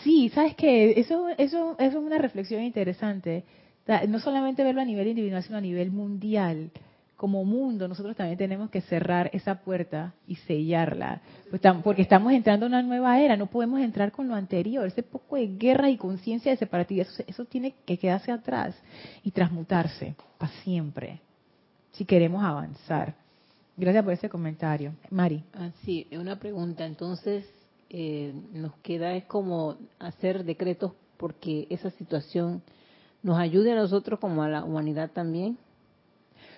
sí, sabes qué, eso, eso, eso es una reflexión interesante. No solamente verlo a nivel individual, sino a nivel mundial como mundo nosotros también tenemos que cerrar esa puerta y sellarla, pues porque estamos entrando en una nueva era, no podemos entrar con lo anterior, ese poco de guerra y conciencia de separatividad, eso, tiene que quedarse atrás y transmutarse para siempre, si queremos avanzar. Gracias por ese comentario. Mari. Ah, sí, una pregunta. Entonces, eh, nos queda es como hacer decretos porque esa situación nos ayude a nosotros como a la humanidad también.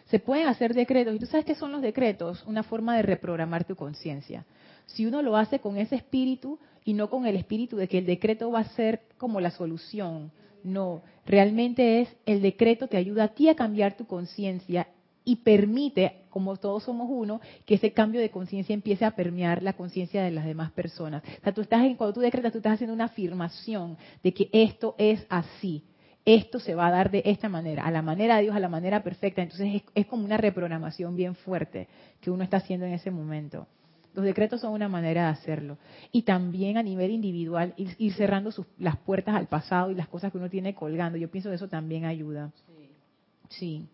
Se pueden hacer decretos. ¿Y tú sabes qué son los decretos? Una forma de reprogramar tu conciencia. Si uno lo hace con ese espíritu y no con el espíritu de que el decreto va a ser como la solución. No, realmente es el decreto te ayuda a ti a cambiar tu conciencia y permite, como todos somos uno, que ese cambio de conciencia empiece a permear la conciencia de las demás personas. O sea, tú estás cuando tú decretas, tú estás haciendo una afirmación de que esto es así esto se va a dar de esta manera, a la manera de Dios, a la manera perfecta. Entonces es, como una reprogramación bien fuerte que uno está haciendo en ese momento. Los decretos son una manera de hacerlo. Y también a nivel individual, ir, cerrando las puertas al pasado y las cosas que uno tiene colgando. Yo pienso que eso también ayuda. Sí.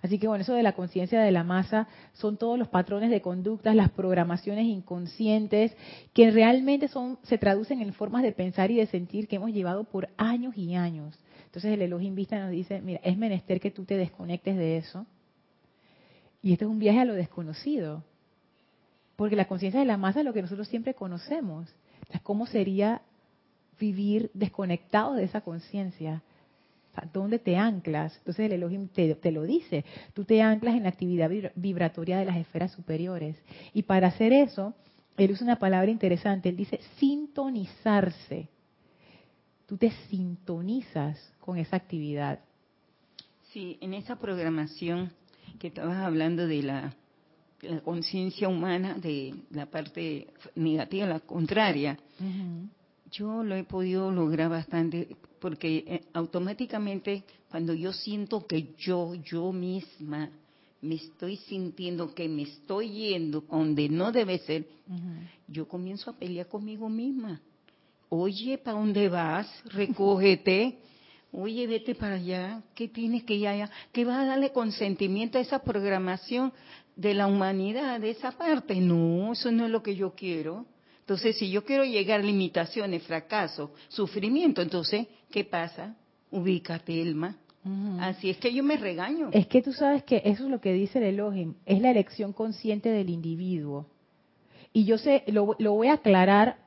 Así que bueno, eso de la conciencia de la masa son todos los patrones de conductas, las programaciones inconscientes que realmente son se traducen en formas de pensar y de sentir que hemos llevado por años y años Entonces el Elohim Vista nos dice, mira, es menester que tú te desconectes de eso. Y este es un viaje a lo desconocido. Porque la conciencia de la masa es lo que nosotros siempre conocemos. ¿cómo sería vivir desconectado de esa conciencia? ¿Dónde te anclas? Entonces el Elohim te, te, lo dice. Tú te anclas en la actividad vibratoria de las esferas superiores. Y para hacer eso, él usa una palabra interesante. Él dice sintonizarse. Tú te sintonizas con esa actividad. Sí, en esa programación que estabas hablando de la, conciencia humana, de la parte negativa, la contraria, yo lo he podido lograr bastante porque eh, automáticamente cuando yo siento que yo, yo misma, me estoy sintiendo que me estoy yendo donde no debe ser, yo comienzo a pelear conmigo misma. Oye, ¿para dónde vas? Recógete. Oye, vete para allá. ¿Qué tienes que ir allá? ¿Qué vas a darle consentimiento a esa programación de la humanidad, de esa parte? No, eso no es lo que yo quiero. Entonces, si yo quiero llegar a limitaciones, fracaso, sufrimiento, entonces, ¿qué pasa? Ubícate, Elma. Así es que yo me regaño. Es que tú sabes que eso es lo que dice el Elohim, es la elección consciente del individuo. Y yo sé, lo, voy a aclarar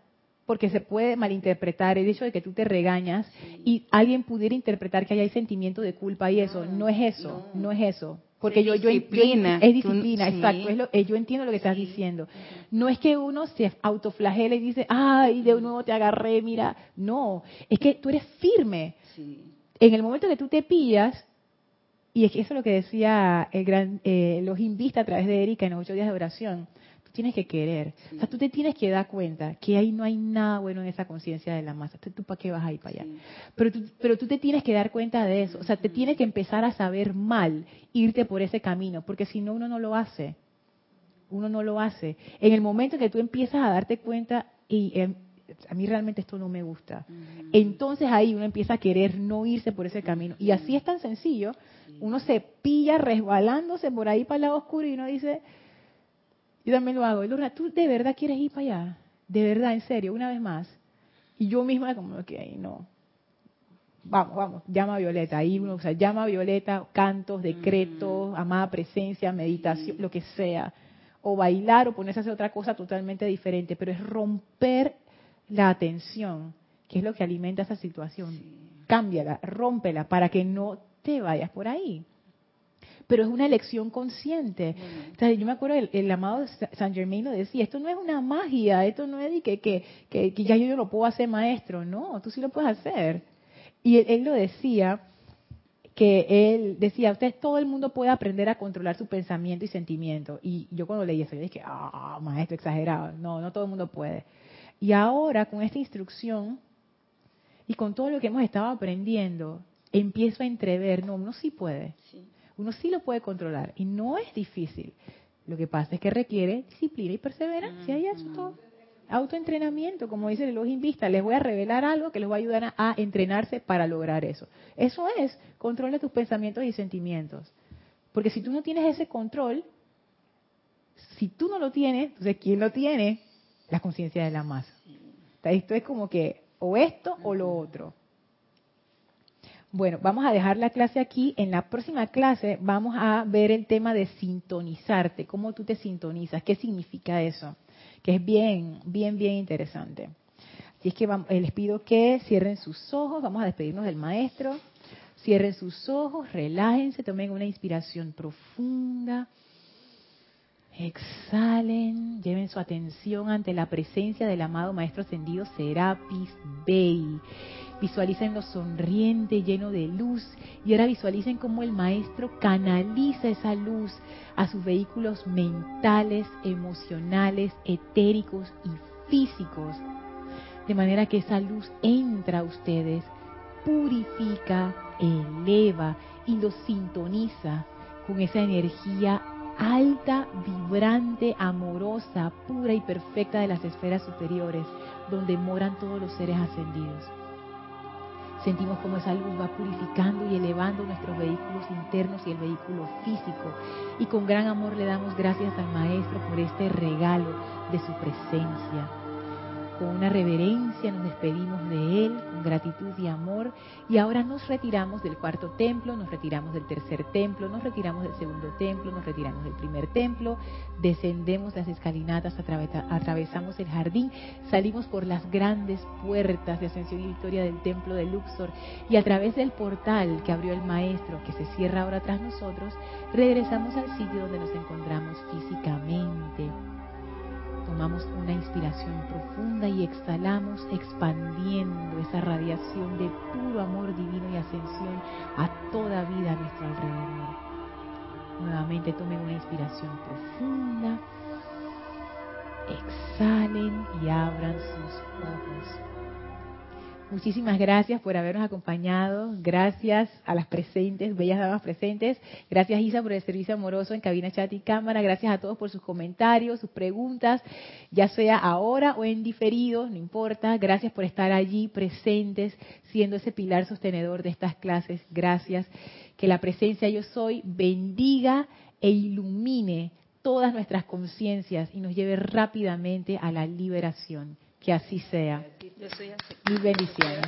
porque se puede malinterpretar el hecho de que tú te regañas y alguien pudiera interpretar que hay sentimiento de culpa y eso. No, es eso, no es eso. Porque yo, yo, disciplina. es disciplina, exacto. Es lo, eh, yo entiendo lo que estás diciendo. No es que uno se autoflagela y dice, ay, de nuevo te agarré, mira. No, es que tú eres firme. En el momento que tú te pillas, y es que eso es lo que decía el gran, eh, los invista a través de Erika en los ocho días de oración, tienes que querer. O sea, tú te tienes que dar cuenta que ahí no hay nada bueno en esa conciencia de la masa. ¿Tú, para qué vas a ir para allá? Pero tú, pero tú te tienes que dar cuenta de eso. O sea, te tienes que empezar a saber mal irte por ese camino, porque si no, uno no lo hace. Uno no lo hace. En el momento que tú empiezas a darte cuenta, y em, a mí realmente esto no me gusta, entonces ahí uno empieza a querer no irse por ese camino. Y así es tan sencillo. Uno se pilla resbalándose por ahí para el lado oscuro y uno dice, yo también lo hago. Y Lorna, ¿tú de verdad quieres ir para allá? De verdad, en serio, una vez más. Y yo misma como, ok, no. Vamos, vamos, llama a Violeta. Ahí uno, o sea, llama a Violeta, cantos, decretos, mm. amada presencia, meditación, lo que sea. O bailar o ponerse a hacer otra cosa totalmente diferente. Pero es romper la atención, que es lo que alimenta esa situación. Cámbiala, rómpela para que no te vayas por ahí pero es una elección consciente. yo me acuerdo, el, amado San Germain lo decía, esto no es una magia, esto no es que, que, que, ya yo, lo puedo hacer maestro, no, tú sí lo puedes hacer. Y él, lo decía, que él decía, usted todo el mundo puede aprender a controlar su pensamiento y sentimiento. Y yo cuando leí eso, yo dije, ah, maestro, exagerado. No, no todo el mundo puede. Y ahora, con esta instrucción y con todo lo que hemos estado aprendiendo, empiezo a entrever, no, uno sí puede. Sí. Uno sí lo puede controlar y no es difícil. Lo que pasa es que requiere disciplina y perseverancia y eso todo. Autoentrenamiento, como dice el Elohim Vista, les voy a revelar algo que les va a ayudar a, entrenarse para lograr eso. Eso es, controla tus pensamientos y sentimientos. Porque si tú no tienes ese control, si tú no lo tienes, entonces ¿quién lo tiene? La conciencia de la masa. Esto es como que o esto o lo otro. Bueno, vamos a dejar la clase aquí. En la próxima clase vamos a ver el tema de sintonizarte, cómo tú te sintonizas, qué significa eso, que es bien, bien, bien interesante. Así es que eh, les pido que cierren sus ojos, vamos a despedirnos del maestro. Cierren sus ojos, relájense, tomen una inspiración profunda. Exhalen, lleven su atención ante la presencia del amado Maestro Ascendido Serapis Bey. Visualícenlo sonriente, lleno de luz, y ahora visualicen cómo el Maestro canaliza esa luz a sus vehículos mentales, emocionales, etéricos y físicos, de manera que esa luz entra a ustedes, purifica, eleva y los sintoniza con esa energía alta, vibrante, amorosa, pura y perfecta de las esferas superiores, donde moran todos los seres ascendidos. Sentimos como esa luz va purificando y elevando nuestros vehículos internos y el vehículo físico. Y con gran amor le damos gracias al Maestro por este regalo de su presencia. Con una reverencia nos despedimos de Él, con gratitud y amor. Y ahora nos retiramos del cuarto templo, nos retiramos del tercer templo, nos retiramos del segundo templo, nos retiramos del primer templo, descendemos las escalinatas, atravesamos el jardín, salimos por las grandes puertas de ascensión y victoria del templo de Luxor y a través del portal que abrió el Maestro, que se cierra ahora tras nosotros, regresamos al sitio donde nos encontramos físicamente Tomamos una inspiración profunda y exhalamos expandiendo esa radiación de puro amor divino y ascensión a toda vida a nuestro alrededor. Nuevamente tomen una inspiración profunda, exhalen y abran sus ojos. Muchísimas gracias por habernos acompañado. Gracias a las presentes, bellas damas presentes. Gracias Isa por el servicio amoroso en cabina, chat y cámara. Gracias a todos por sus comentarios, sus preguntas, ya sea ahora o en diferido, no importa. Gracias por estar allí presentes, siendo ese pilar sostenedor de estas clases. Gracias. Que la presencia yo soy bendiga e ilumine todas nuestras conciencias y nos lleve rápidamente a la liberación. Que así sea. Mil bendiciones.